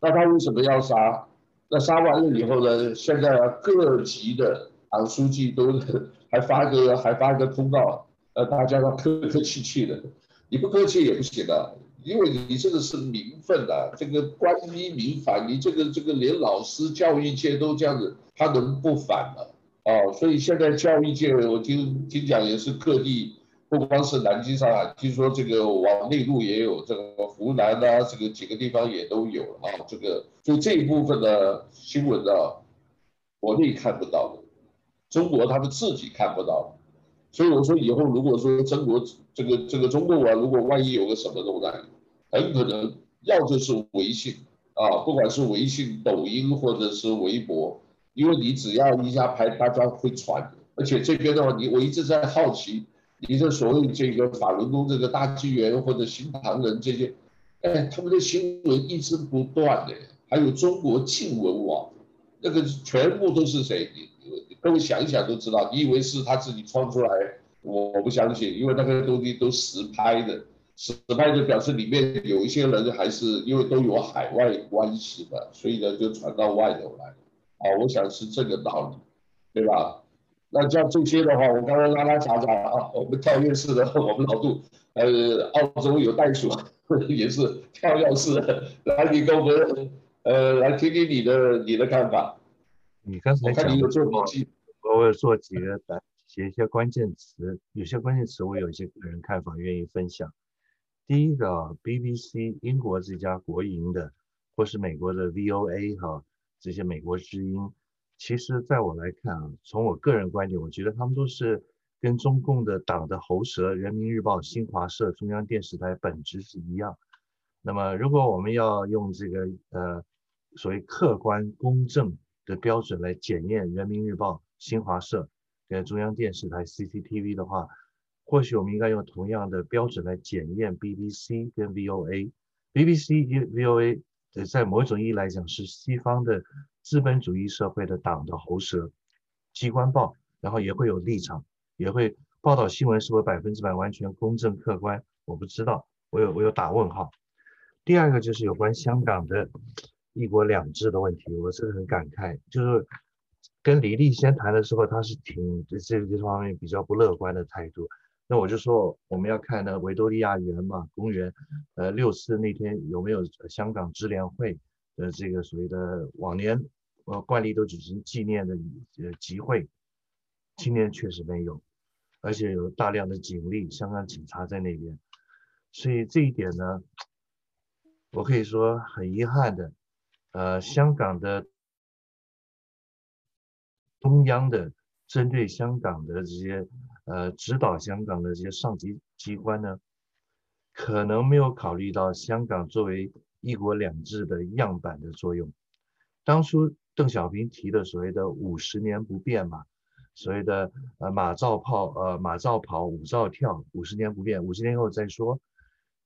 那他为什么要杀？那杀完了以后呢？现在各级的党书记都 *laughs* 还发个还发个通告，呃，大家要客客气气的，你不客气也不行的。因为你这个是民愤啊，*laughs* 这个官逼民反，你这个这个连老师教育界都这样子，他能不反吗？啊，所以现在教育界，我听听讲也是各地，不光是南京、上海，听说这个往内陆也有，这个湖南啊，这个几个地方也都有啊。这个就这一部分的新闻呢，国内看不到的，中国他们自己看不到，所以我说以后如果说中国这个这个中国啊，如果万一有个什么东西。很可能要就是微信啊，不管是微信、抖音或者是微博，因为你只要一下拍，大家会传。而且这边的话，你我一直在好奇，你的所谓这个法轮功这个大纪元或者新唐人这些，哎，他们的新闻一直不断的，还有中国镜闻网，那个全部都是谁？你各位想一想都知道，你以为是他自己创出来？我不相信，因为那个东西都实拍的。实拍就表示里面有一些人还是因为都有海外关系的，所以呢就传到外头来。啊，我想是这个道理，对吧？那像这些的话，我刚刚拉拉杂杂啊，我们跳跃式的，我们老杜，呃，澳洲有袋鼠，也是跳跃式的，来，你跟我们，呃，来听听你的你的看法。你刚才讲，我做笔记，我有做几个写一些关键词，有些关键词我有一些个人看法愿意分享。第一个，BBC 英国这家国营的，或是美国的 VOA 哈，这些美国之音，其实在我来看啊，从我个人观点，我觉得他们都是跟中共的党的喉舌，人民日报、新华社、中央电视台本质是一样。那么，如果我们要用这个呃所谓客观公正的标准来检验人民日报、新华社跟中央电视台 CCTV 的话，或许我们应该用同样的标准来检验 BBC 跟 VOA。BBC 跟 VOA 在某一种意义来讲是西方的资本主义社会的党的喉舌，机关报，然后也会有立场，也会报道新闻是否百分之百完全公正客观，我不知道，我有我有打问号。第二个就是有关香港的一国两制的问题，我是很感慨，就是跟李立先谈的时候，他是挺这个这方面比较不乐观的态度。那我就说，我们要看那个维多利亚园嘛，公园，呃，六四那天有没有香港支联会的这个所谓的往年呃惯例都举行纪念的呃集会，今年确实没有，而且有大量的警力，香港警察在那边，所以这一点呢，我可以说很遗憾的，呃，香港的中央的针对香港的这些。呃，指导香港的这些上级机关呢，可能没有考虑到香港作为一国两制的样板的作用。当初邓小平提的所谓的五十年不变嘛，所谓的呃马照跑，呃马照跑，舞照跳，五十年不变，五十年后再说。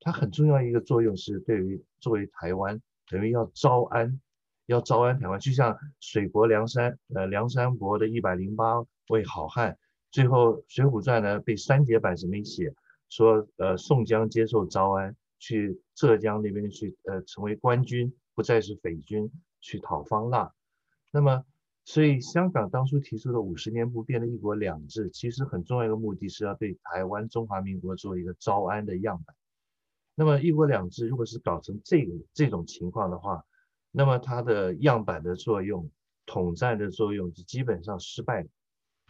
它很重要一个作用是对于作为台湾，等于要招安，要招安台湾，就像水泊梁山，呃梁山泊的一百零八位好汉。最后，《水浒传》呢被删节版是没写，说呃宋江接受招安，去浙江那边去呃成为官军，不再是匪军，去讨方腊。那么，所以香港当初提出的五十年不变的一国两制，其实很重要一个目的是要对台湾中华民国做一个招安的样板。那么一国两制如果是搞成这个这种情况的话，那么它的样板的作用、统战的作用就基本上失败了，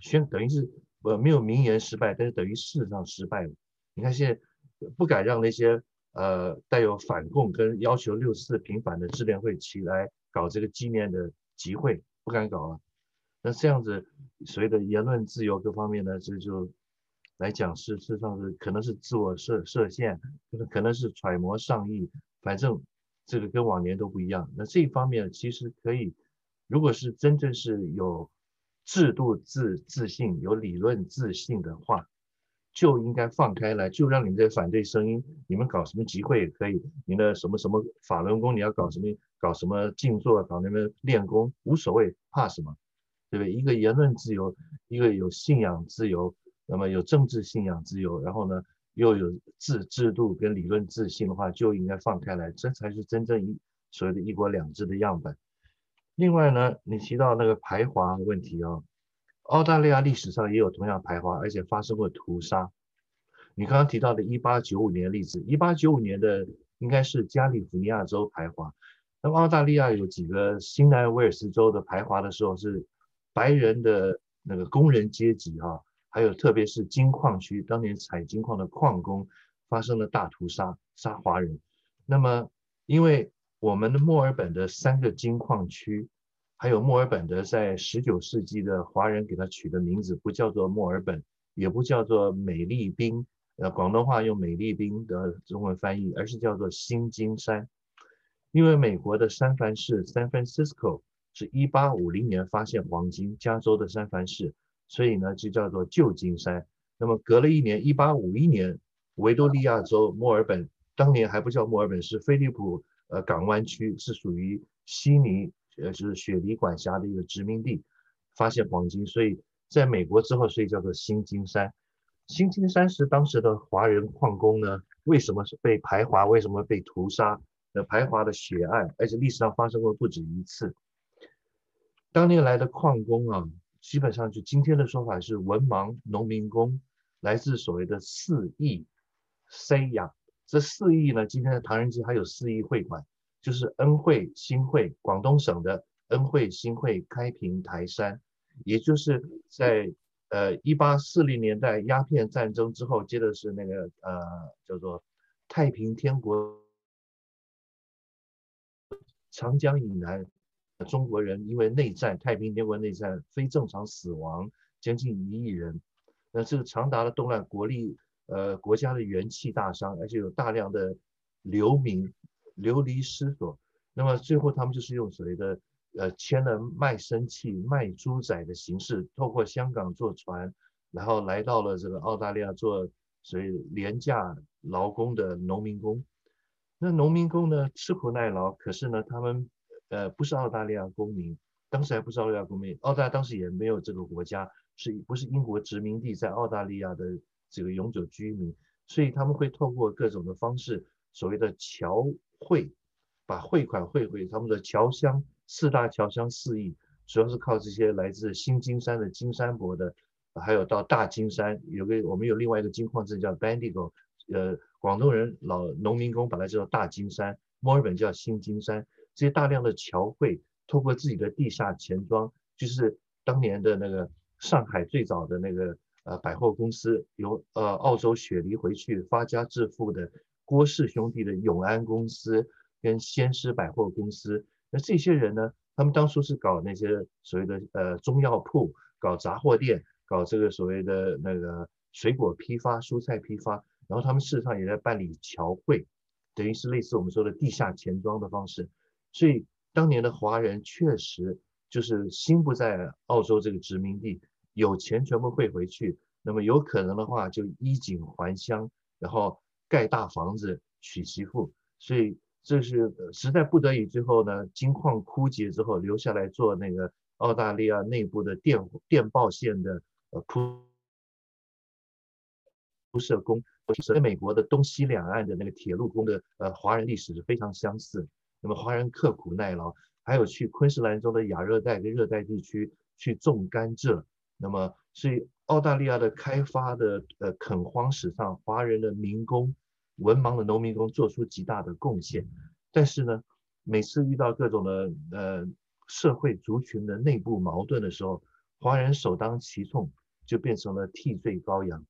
宣等于是。呃，没有明言失败，但是等于事实上失败了。你看现在不敢让那些呃带有反共跟要求六四平反的支联会起来搞这个纪念的集会，不敢搞了。那这样子所谓的言论自由各方面呢，这就来讲是事实上是可能是自我设设限，可能是揣摩上意，反正这个跟往年都不一样。那这一方面其实可以，如果是真正是有。制度自自信，有理论自信的话，就应该放开来，就让你们这些反对声音，你们搞什么集会也可以，你的什么什么法轮功，你要搞什么搞什么静坐，搞那边练功无所谓，怕什么？对不对？一个言论自由，一个有信仰自由，那么有政治信仰自由，然后呢又有制制度跟理论自信的话，就应该放开来，这才是真正一所谓的一国两制的样本。另外呢，你提到那个排华问题啊、哦，澳大利亚历史上也有同样排华，而且发生过屠杀。你刚刚提到的1895年的例子，1895年的应该是加利福尼亚州排华。那么澳大利亚有几个新南威尔士州的排华的时候，是白人的那个工人阶级、啊，还有特别是金矿区当年采金矿的矿工发生了大屠杀，杀华人。那么因为我们的墨尔本的三个金矿区，还有墨尔本的在十九世纪的华人给它取的名字，不叫做墨尔本，也不叫做美丽宾，呃，广东话用美丽宾的中文翻译，而是叫做新金山。因为美国的三藩市 （San Francisco） 是一八五零年发现黄金，加州的三藩市，所以呢就叫做旧金山。那么隔了一年，一八五一年，维多利亚州墨尔本当年还不叫墨尔本，是菲利普。呃，港湾区是属于悉尼，呃，就是雪梨管辖的一个殖民地，发现黄金，所以在美国之后，所以叫做新金山。新金山是当时的华人矿工呢，为什么是被排华？为什么被屠杀？那排华的血案，而且历史上发生过不止一次。当年来的矿工啊，基本上就今天的说法是文盲农民工，来自所谓的四邑 say 呀，这四亿呢，今天的唐人街还有四亿会馆，就是恩惠、新会，广东省的恩惠、新会、开平、台山，也就是在呃一八四零年代鸦片战争之后，接的是那个呃叫做太平天国。长江以南，中国人因为内战，太平天国内战，非正常死亡将近一亿人。那这个长达的动乱，国力呃国家的元气大伤，而且有大量的流民流离失所。那么最后他们就是用所谓的呃签了卖身契、卖猪仔的形式，透过香港坐船，然后来到了这个澳大利亚做所谓廉价劳工的农民工。那农民工呢，吃苦耐劳，可是呢，他们呃不是澳大利亚公民，当时还不是澳大利亚公民，澳大利亚当时也没有这个国家，是不是英国殖民地在澳大利亚的这个永久居民，所以他们会透过各种的方式，所谓的侨汇，把汇款汇回他们的侨乡，四大侨乡四邑，主要是靠这些来自新金山的金山伯的，还有到大金山，有个我们有另外一个金矿镇叫 Bendigo，呃。广东人老农民工把它叫做大金山，墨尔本叫新金山。这些大量的侨汇透过自己的地下钱庄，就是当年的那个上海最早的那个呃百货公司，由呃澳洲雪梨回去发家致富的郭氏兄弟的永安公司跟先施百货公司。那这些人呢，他们当初是搞那些所谓的呃中药铺，搞杂货店，搞这个所谓的那个水果批发、蔬菜批发。然后他们事实上也在办理侨汇，等于是类似我们说的地下钱庄的方式。所以当年的华人确实就是心不在澳洲这个殖民地，有钱全部汇回去。那么有可能的话就衣锦还乡，然后盖大房子娶媳妇。所以这是实在不得已之后呢，金矿枯竭之后留下来做那个澳大利亚内部的电电报线的呃铺铺设工。跟美国的东西两岸的那个铁路工的呃华人历史是非常相似。那么华人刻苦耐劳，还有去昆士兰州的亚热带跟热带地区去种甘蔗。那么所以澳大利亚的开发的呃垦荒史上，华人的民工、文盲的农民工做出极大的贡献。但是呢，每次遇到各种的呃社会族群的内部矛盾的时候，华人首当其冲，就变成了替罪羔羊。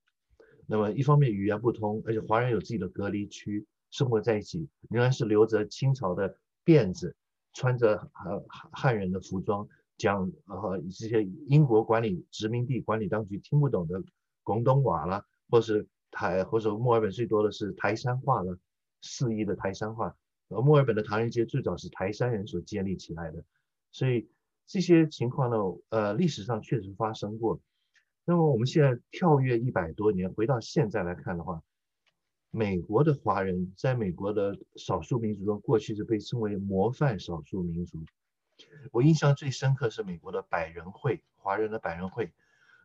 那么一方面语言不通，而且华人有自己的隔离区，生活在一起，仍然是留着清朝的辫子，穿着呃汉人的服装，讲呃这些英国管理殖民地管理当局听不懂的广东话了，或是台或者墨尔本最多的是台山话了，四邑的台山话，而墨尔本的唐人街最早是台山人所建立起来的，所以这些情况呢，呃历史上确实发生过。那么我们现在跳跃一百多年，回到现在来看的话，美国的华人在美国的少数民族中，过去是被称为模范少数民族。我印象最深刻是美国的百人会，华人的百人会。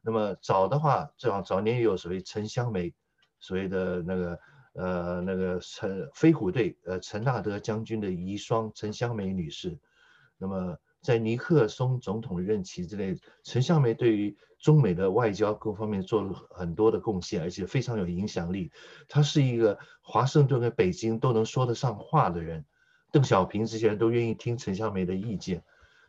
那么早的话，最好早年也有所谓陈香梅，所谓的那个呃那个陈飞虎队呃陈纳德将军的遗孀陈香梅女士。那么在尼克松总统任期之内，陈香梅对于中美的外交各方面做了很多的贡献，而且非常有影响力。她是一个华盛顿跟北京都能说得上话的人。邓小平这些人都愿意听陈香梅的意见。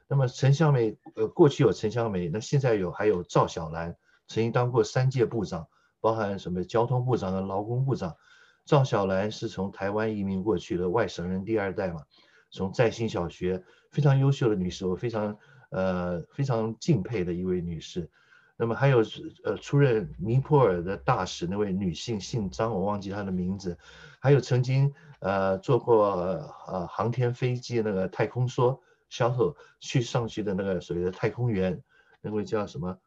那么陈香梅，呃，过去有陈香梅，那现在有还有赵小兰，曾经当过三届部长，包含什么交通部长和劳工部长。赵小兰是从台湾移民过去的外省人第二代嘛，从在新小学非常优秀的女士，我非常呃非常敬佩的一位女士。那么还有呃出任尼泊尔的大使那位女性姓张，我忘记她的名字。还有曾经呃坐过呃航天飞机那个太空梭 shuttle 去上去的那个所谓的太空员，那位叫什么？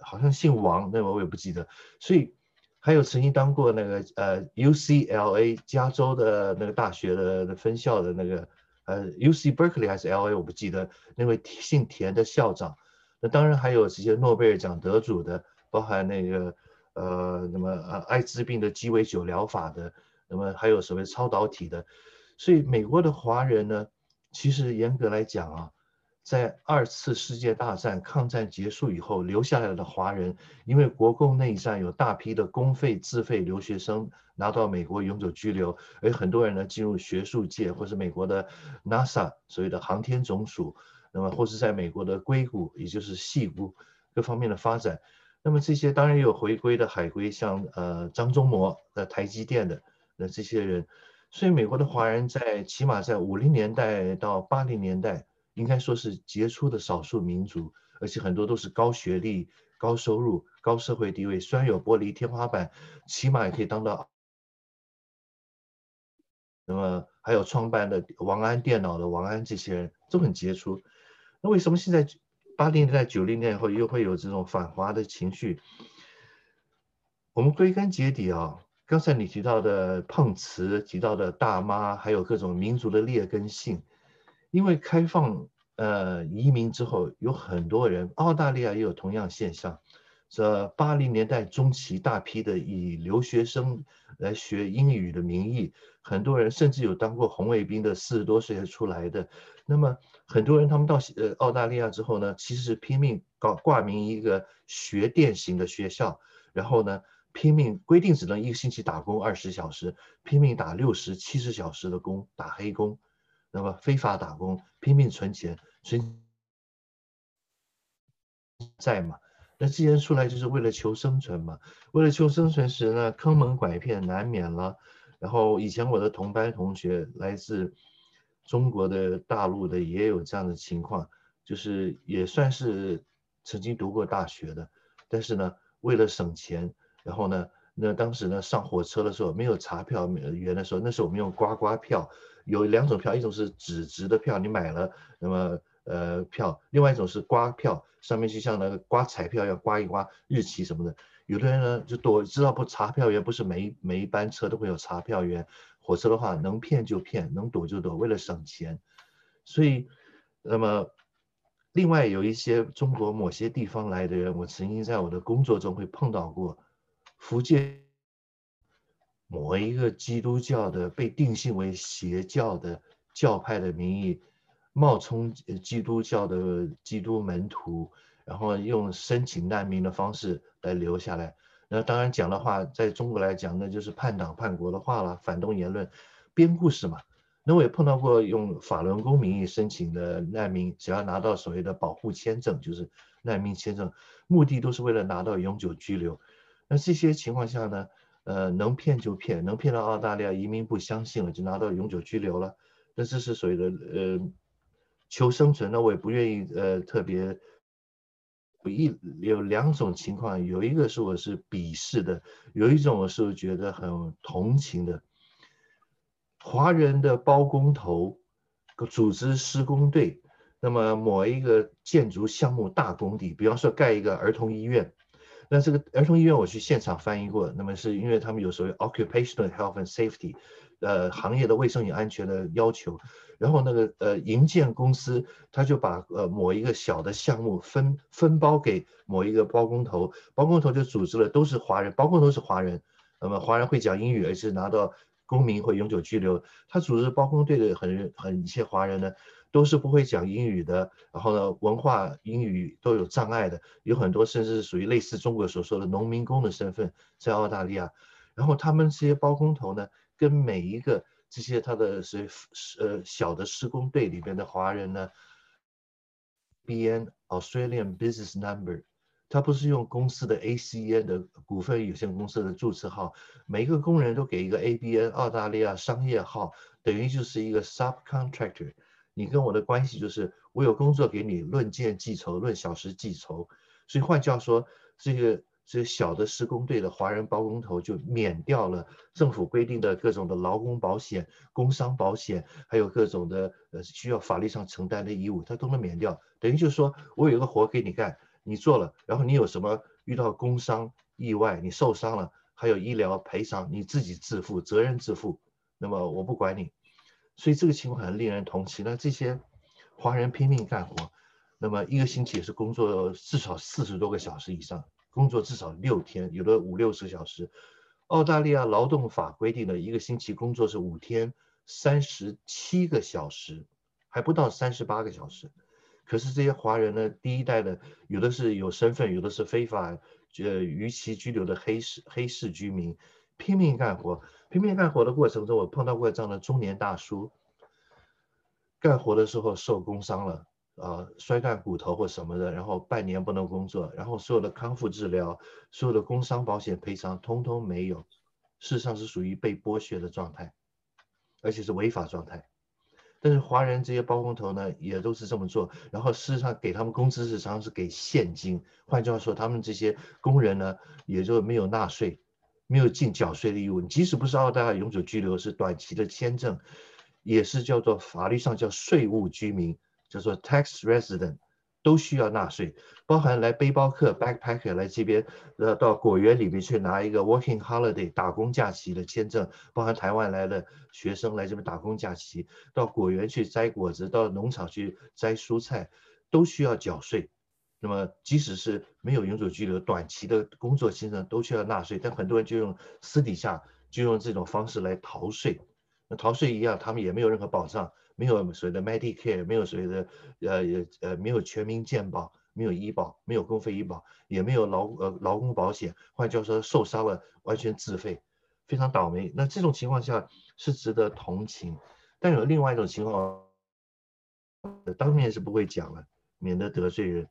好像姓王，那位我也不记得。所以还有曾经当过那个呃 UCLA 加州的那个大学的的分校的那个呃 UC Berkeley 还是 LA 我不记得，那位姓田的校长。那当然还有这些诺贝尔奖得主的，包含那个呃，那么呃艾滋病的鸡尾酒疗法的，那么还有所谓超导体的，所以美国的华人呢，其实严格来讲啊。在二次世界大战抗战结束以后，留下来的华人，因为国共内战有大批的公费自费留学生拿到美国永久居留，而很多人呢进入学术界，或是美国的 NASA 所谓的航天总署，那么或是在美国的硅谷，也就是西谷各方面的发展。那么这些当然也有回归的海归，像呃张忠谋的台积电的那这些人，所以美国的华人在起码在五零年代到八零年代。应该说是杰出的少数民族，而且很多都是高学历、高收入、高社会地位，虽然有玻璃天花板，起码也可以当到。那么还有创办的王安电脑的王安，这些人都很杰出。那为什么现在八零年代、九零年以后又会有这种反华的情绪？我们归根结底啊，刚才你提到的碰瓷，提到的大妈，还有各种民族的劣根性。因为开放呃移民之后，有很多人，澳大利亚也有同样现象。这八零年代中期，大批的以留学生来学英语的名义，很多人甚至有当过红卫兵的四十多岁才出来的。那么很多人他们到呃澳大利亚之后呢，其实是拼命搞挂名一个学电型的学校，然后呢拼命规定只能一个星期打工二十小时，拼命打六十七十小时的工，打黑工。那么非法打工，拼命存钱，存在嘛？那既然出来就是为了求生存嘛。为了求生存时呢，坑蒙拐骗难免了。然后以前我的同班同学来自中国的大陆的也有这样的情况，就是也算是曾经读过大学的，但是呢，为了省钱，然后呢，那当时呢上火车的时候没有查票员的时候，那时候我们用刮刮票。有两种票，一种是纸质的票，你买了那么呃票，另外一种是刮票，上面就像那个刮彩票要刮一刮日期什么的。有的人呢就躲，知道不查票员不是每每一班车都会有查票员，火车的话能骗就骗，能躲就躲，为了省钱。所以那么另外有一些中国某些地方来的人，我曾经在我的工作中会碰到过，福建。某一个基督教的被定性为邪教的教派的名义，冒充基督教的基督门徒，然后用申请难民的方式来留下来。那当然讲的话，在中国来讲，那就是叛党叛国的话了，反动言论，编故事嘛。那我也碰到过用法轮功名义申请的难民，只要拿到所谓的保护签证，就是难民签证，目的都是为了拿到永久居留。那这些情况下呢？呃，能骗就骗，能骗到澳大利亚移民部相信了，就拿到永久居留了。那这是所谓的呃求生存，那我也不愿意呃特别。有一有两种情况，有一个是我是鄙视的，有一种我是觉得很同情的。华人的包工头组织施工队，那么某一个建筑项目大工地，比方说盖一个儿童医院。那这个儿童医院我去现场翻译过，那么是因为他们有所谓 occupational health and safety，呃，行业的卫生与安全的要求，然后那个呃营建公司他就把呃某一个小的项目分分包给某一个包工头，包工头就组织了都是华人，包工头是华人，那么华人会讲英语，而且拿到公民或永久居留，他组织包工队的很很一些华人呢。都是不会讲英语的，然后呢，文化英语都有障碍的，有很多甚至是属于类似中国所说的农民工的身份，在澳大利亚，然后他们这些包工头呢，跟每一个这些他的是呃小的施工队里边的华人呢，BN Australian Business Number，他不是用公司的 ACN 的股份有限公司的注册号，每一个工人都给一个 ABN 澳大利亚商业号，等于就是一个 subcontractor。你跟我的关系就是，我有工作给你，论件计酬，论小时计酬。所以换句话说，这个这个小的施工队的华人包工头就免掉了政府规定的各种的劳工保险、工伤保险，还有各种的呃需要法律上承担的义务，他都能免掉。等于就是说我有个活给你干，你做了，然后你有什么遇到工伤意外，你受伤了，还有医疗赔偿，你自己自负，责任自负。那么我不管你。所以这个情况很令人同情。那这些华人拼命干活，那么一个星期也是工作至少四十多个小时以上，工作至少六天，有的五六十小时。澳大利亚劳动法规定的一个星期工作是五天，三十七个小时，还不到三十八个小时。可是这些华人呢，第一代的有的是有身份，有的是非法呃逾期居留的黑市黑市居民，拼命干活，拼命干活的过程中，我碰到过这样的中年大叔，干活的时候受工伤了，呃，摔断骨头或什么的，然后半年不能工作，然后所有的康复治疗，所有的工伤保险赔偿通通没有，事实上是属于被剥削的状态，而且是违法状态。但是华人这些包工头呢，也都是这么做，然后事实上给他们工资是常常是给现金，换句话说，他们这些工人呢，也就没有纳税，没有尽缴税的义务。即使不是澳大利亚永久居留，是短期的签证，也是叫做法律上叫税务居民，叫做 tax resident。都需要纳税，包含来背包客 backpacker 来这边，呃，到果园里面去拿一个 working holiday 打工假期的签证，包含台湾来的学生来这边打工假期，到果园去摘果子，到农场去摘蔬菜，都需要缴税。那么即使是没有永久居留、短期的工作签证，都需要纳税。但很多人就用私底下就用这种方式来逃税，那逃税一样，他们也没有任何保障。没有所谓的 Medicare，没有所谓的呃呃没有全民健保，没有医保，没有公费医保，也没有劳呃劳工保险，换句话说受伤了完全自费，非常倒霉。那这种情况下是值得同情，但有另外一种情况，当面是不会讲了，免得得罪人。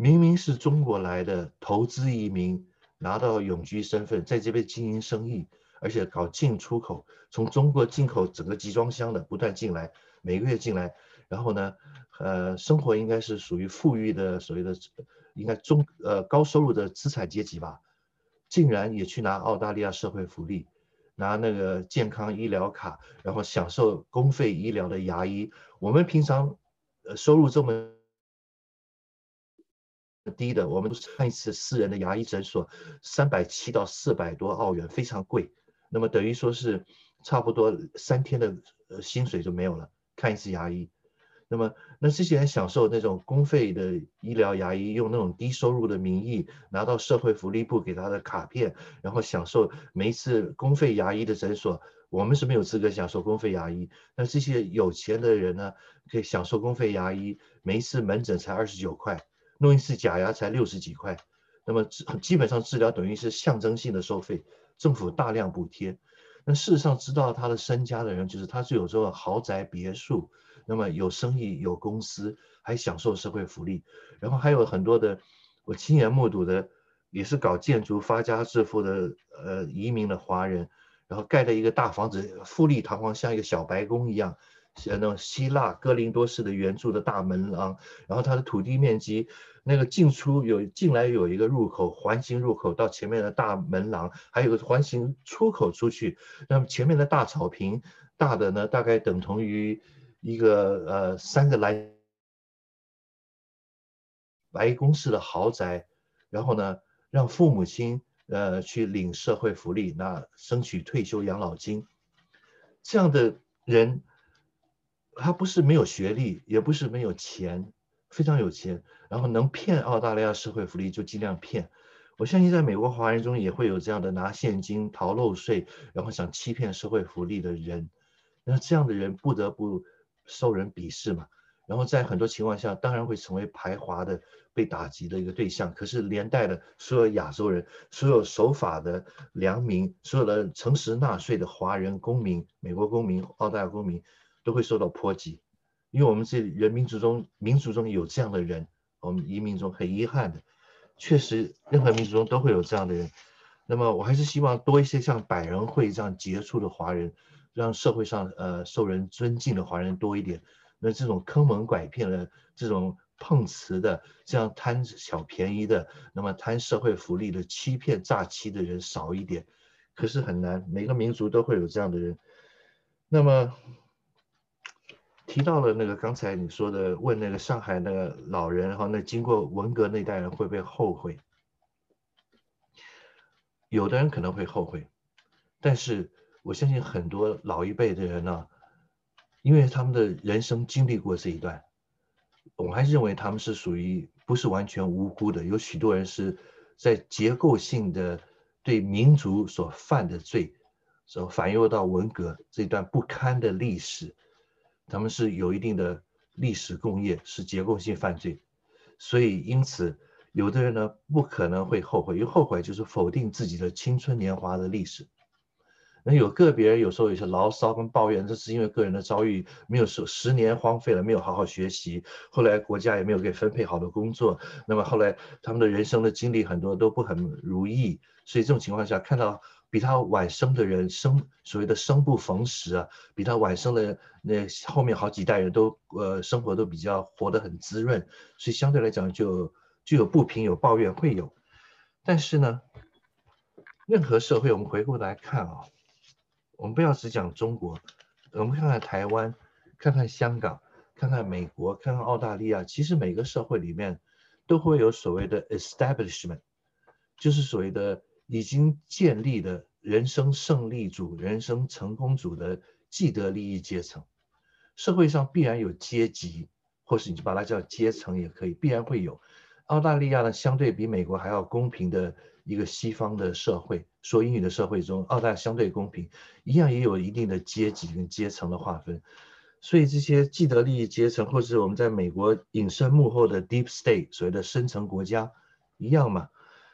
明明是中国来的投资移民，拿到永居身份，在这边经营生意。而且搞进出口，从中国进口整个集装箱的不断进来，每个月进来，然后呢，呃，生活应该是属于富裕的，所谓的应该中呃高收入的资产阶级吧，竟然也去拿澳大利亚社会福利，拿那个健康医疗卡，然后享受公费医疗的牙医。我们平常呃收入这么低的，我们都看一次私人的牙医诊所，三百七到四百多澳元，非常贵。那么等于说是差不多三天的薪水就没有了，看一次牙医。那么那这些人享受那种公费的医疗牙医，用那种低收入的名义拿到社会福利部给他的卡片，然后享受每一次公费牙医的诊所。我们是没有资格享受公费牙医，那这些有钱的人呢，可以享受公费牙医，每一次门诊才二十九块，弄一次假牙才六十几块。那么基本上治疗等于是象征性的收费。政府大量补贴，那事实上知道他的身家的人，就是他是有这个豪宅别墅，那么有生意有公司，还享受社会福利，然后还有很多的我亲眼目睹的，也是搞建筑发家致富的，呃，移民的华人，然后盖了一个大房子，富丽堂皇，像一个小白宫一样。像那种希腊哥林多式的圆柱的大门廊，然后它的土地面积，那个进出有进来有一个入口，环形入口到前面的大门廊，还有个环形出口出去。那么前面的大草坪，大的呢大概等同于一个呃三个来白宫式的豪宅，然后呢让父母亲呃去领社会福利，那争取退休养老金，这样的人。他不是没有学历，也不是没有钱，非常有钱，然后能骗澳大利亚社会福利就尽量骗。我相信在美国华人中也会有这样的拿现金逃漏税，然后想欺骗社会福利的人。那这样的人不得不受人鄙视嘛。然后在很多情况下，当然会成为排华的、被打击的一个对象。可是连带的所有亚洲人、所有守法的良民、所有的诚实纳税的华人公民、美国公民、澳大利亚公民。都会受到波及，因为我们这人民族中，民族中有这样的人，我们移民中很遗憾的，确实任何民族中都会有这样的人。那么我还是希望多一些像百人会这样杰出的华人，让社会上呃受人尊敬的华人多一点。那这种坑蒙拐骗的、这种碰瓷的、这样贪小便宜的、那么贪社会福利的、欺骗诈欺的人少一点。可是很难，每个民族都会有这样的人。那么。提到了那个刚才你说的，问那个上海那个老人，然后那经过文革那代人会不会后悔？有的人可能会后悔，但是我相信很多老一辈的人呢，因为他们的人生经历过这一段，我还是认为他们是属于不是完全无辜的，有许多人是在结构性的对民族所犯的罪，所反映到文革这段不堪的历史，他们是有一定的历史共业，是结构性犯罪，所以因此有的人呢不可能会后悔，因为后悔就是否定自己的青春年华的历史。那有个别人有时候有些牢骚跟抱怨，这是因为个人的遭遇没有十十年荒废了，没有好好学习，后来国家也没有给分配好的工作，那么后来他们的人生的经历很多都不很如意，所以这种情况下看到比他晚生的人生所谓的生不逢时啊，比他晚生的那后面好几代人都呃生活都比较活得很滋润，所以相对来讲就就有不平有抱怨会有，但是呢，任何社会我们回过来看啊。我们不要只讲中国，我们看看台湾，看看香港，看看美国，看看澳大利亚。其实每个社会里面都会有所谓的 establishment，就是所谓的已经建立的人生胜利组、人生成功组的既得利益阶层。社会上必然有阶级，或是你就把它叫阶层也可以，必然会有。澳大利亚呢，相对比美国还要公平的。一个西方的社会，说英语的社会中，澳大利亚相对公平，一样也有一定的阶级跟阶层的划分。所以这些既得利益阶层，或是我们在美国隐身幕后的 deep state，所谓的深层国家，一样嘛。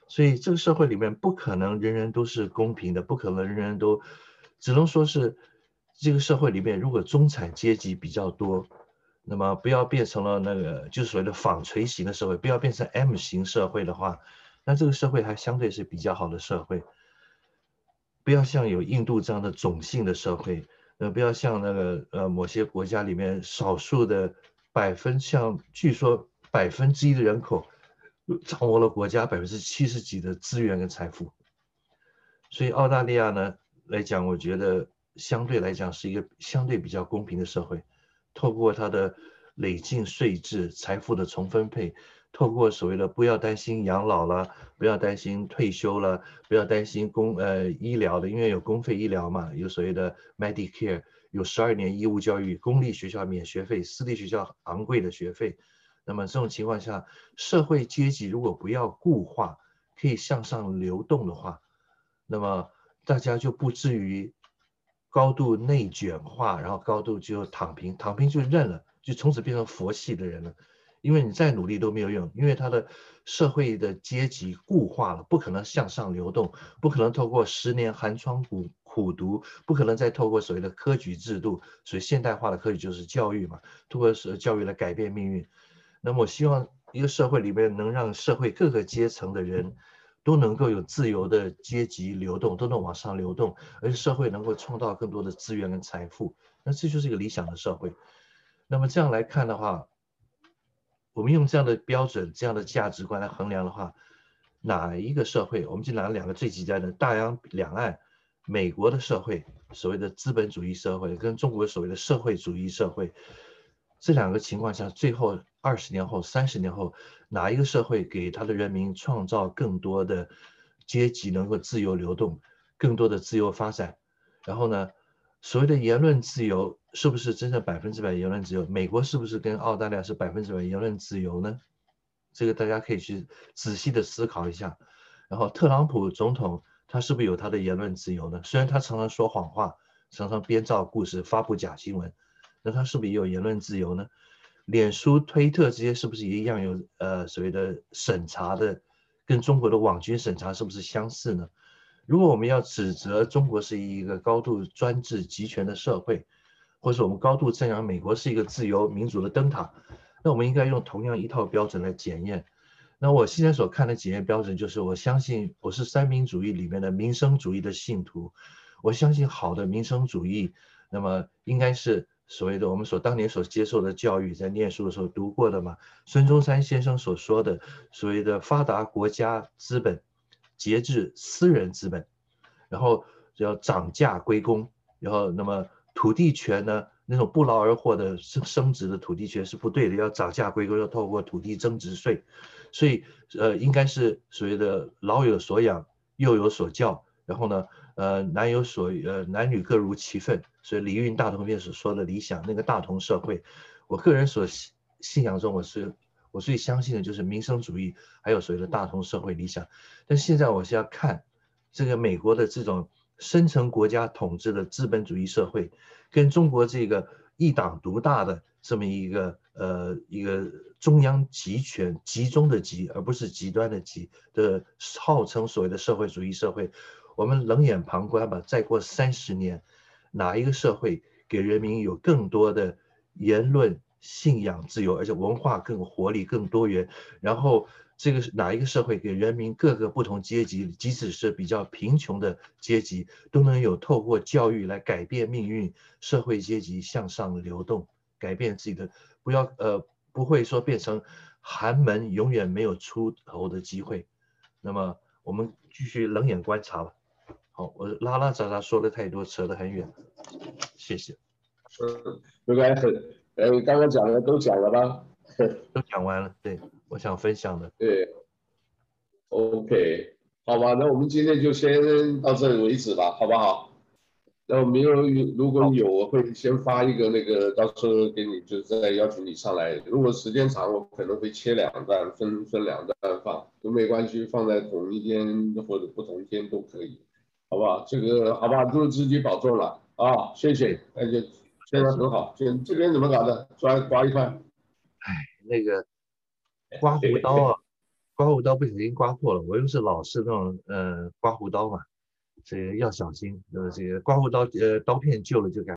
所以这个社会里面不可能人人都是公平的，不可能人人都，只能说是这个社会里面，如果中产阶级比较多，那么不要变成了那个就是所谓的纺锤型的社会，不要变成 M 型社会的话。那这个社会还相对是比较好的社会，不要像有印度这样的种姓的社会，呃，不要像那个呃某些国家里面少数的百分，像据说百分之一的人口掌握了国家百分之七十几的资源跟财富，所以澳大利亚呢来讲，我觉得相对来讲是一个相对比较公平的社会，透过它的累进税制、财富的重分配。透过所谓的不要担心养老了，不要担心退休了，不要担心公呃医疗的，因为有公费医疗嘛，有所谓的 Medicare，有十二年义务教育，公立学校免学费，私立学校昂贵的学费。那么这种情况下，社会阶级如果不要固化，可以向上流动的话，那么大家就不至于高度内卷化，然后高度就躺平，躺平就认了，就从此变成佛系的人了。因为你再努力都没有用，因为他的社会的阶级固化了，不可能向上流动，不可能透过十年寒窗苦苦读，不可能再透过所谓的科举制度，所以现代化的科举就是教育嘛，通过是教育来改变命运。那么我希望一个社会里面能让社会各个阶层的人都能够有自由的阶级流动，都能往上流动，而且社会能够创造更多的资源跟财富，那这就是一个理想的社会。那么这样来看的话。我们用这样的标准、这样的价值观来衡量的话，哪一个社会？我们就拿两个最极端的大洋两岸，美国的社会，所谓的资本主义社会，跟中国所谓的社会主义社会，这两个情况下，最后二十年后、三十年后，哪一个社会给他的人民创造更多的阶级能够自由流动，更多的自由发展？然后呢，所谓的言论自由。是不是真正百分之百言论自由？美国是不是跟澳大利亚是百分之百言论自由呢？这个大家可以去仔细的思考一下。然后特朗普总统他是不是有他的言论自由呢？虽然他常常说谎话，常常编造故事，发布假新闻，那他是不是也有言论自由呢？脸书、推特这些是不是也一样有呃所谓的审查的，跟中国的网军审查是不是相似呢？如果我们要指责中国是一个高度专制集权的社会，或者我们高度赞扬美国是一个自由民主的灯塔，那我们应该用同样一套标准来检验。那我现在所看的检验标准就是，我相信我是三民主义里面的民生主义的信徒，我相信好的民生主义，那么应该是所谓的我们所当年所接受的教育，在念书的时候读过的嘛。孙中山先生所说的所谓的发达国家资本，节制私人资本，然后要涨价归公，然后那么。土地权呢，那种不劳而获的升升值的土地权是不对的，要涨价归公，要透过土地增值税，所以呃，应该是所谓的老有所养，幼有所教，然后呢，呃，男有所呃，男女各如其分，所以李运大同篇所说的理想那个大同社会，我个人所信信仰中，我是我最相信的就是民生主义，还有所谓的大同社会理想。但现在我是要看这个美国的这种深层国家统治的资本主义社会，跟中国这个一党独大的这么一个呃一个中央集权集中的集，而不是极端的极的号称所谓的社会主义社会，我们冷眼旁观吧。再过三十年，哪一个社会给人民有更多的言论？信仰自由，而且文化更活力、更多元。然后，这个是哪一个社会给人民各个不同阶级，即使是比较贫穷的阶级，都能有透过教育来改变命运，社会阶级向上流动，改变自己的，不要呃，不会说变成寒门，永远没有出头的机会。那么，我们继续冷眼观察吧。好，我拉拉杂杂说的太多，扯得很远，谢谢。嗯，没关系。哎，刚刚讲的都讲了吧？*laughs* 都讲完了。对，我想分享的。对，OK，好吧，那我们今天就先到这里为止吧，好不好？那我们有如果有，我会先发一个那个，到时候给你，就是再邀请你上来。如果时间长，我可能会切两段，分分两段放，都没关系，放在同一天或者不同天都可以，好不好？这个好吧，都是自己保重了啊，谢谢，那就。现在很好，这这边怎么搞的？抓刮一块。哎，那个刮胡刀啊，*laughs* 刮胡刀不小心刮破了。我又是老式那种呃刮胡刀嘛，这个要小心。呃，这个刮胡刀呃刀片旧了就改。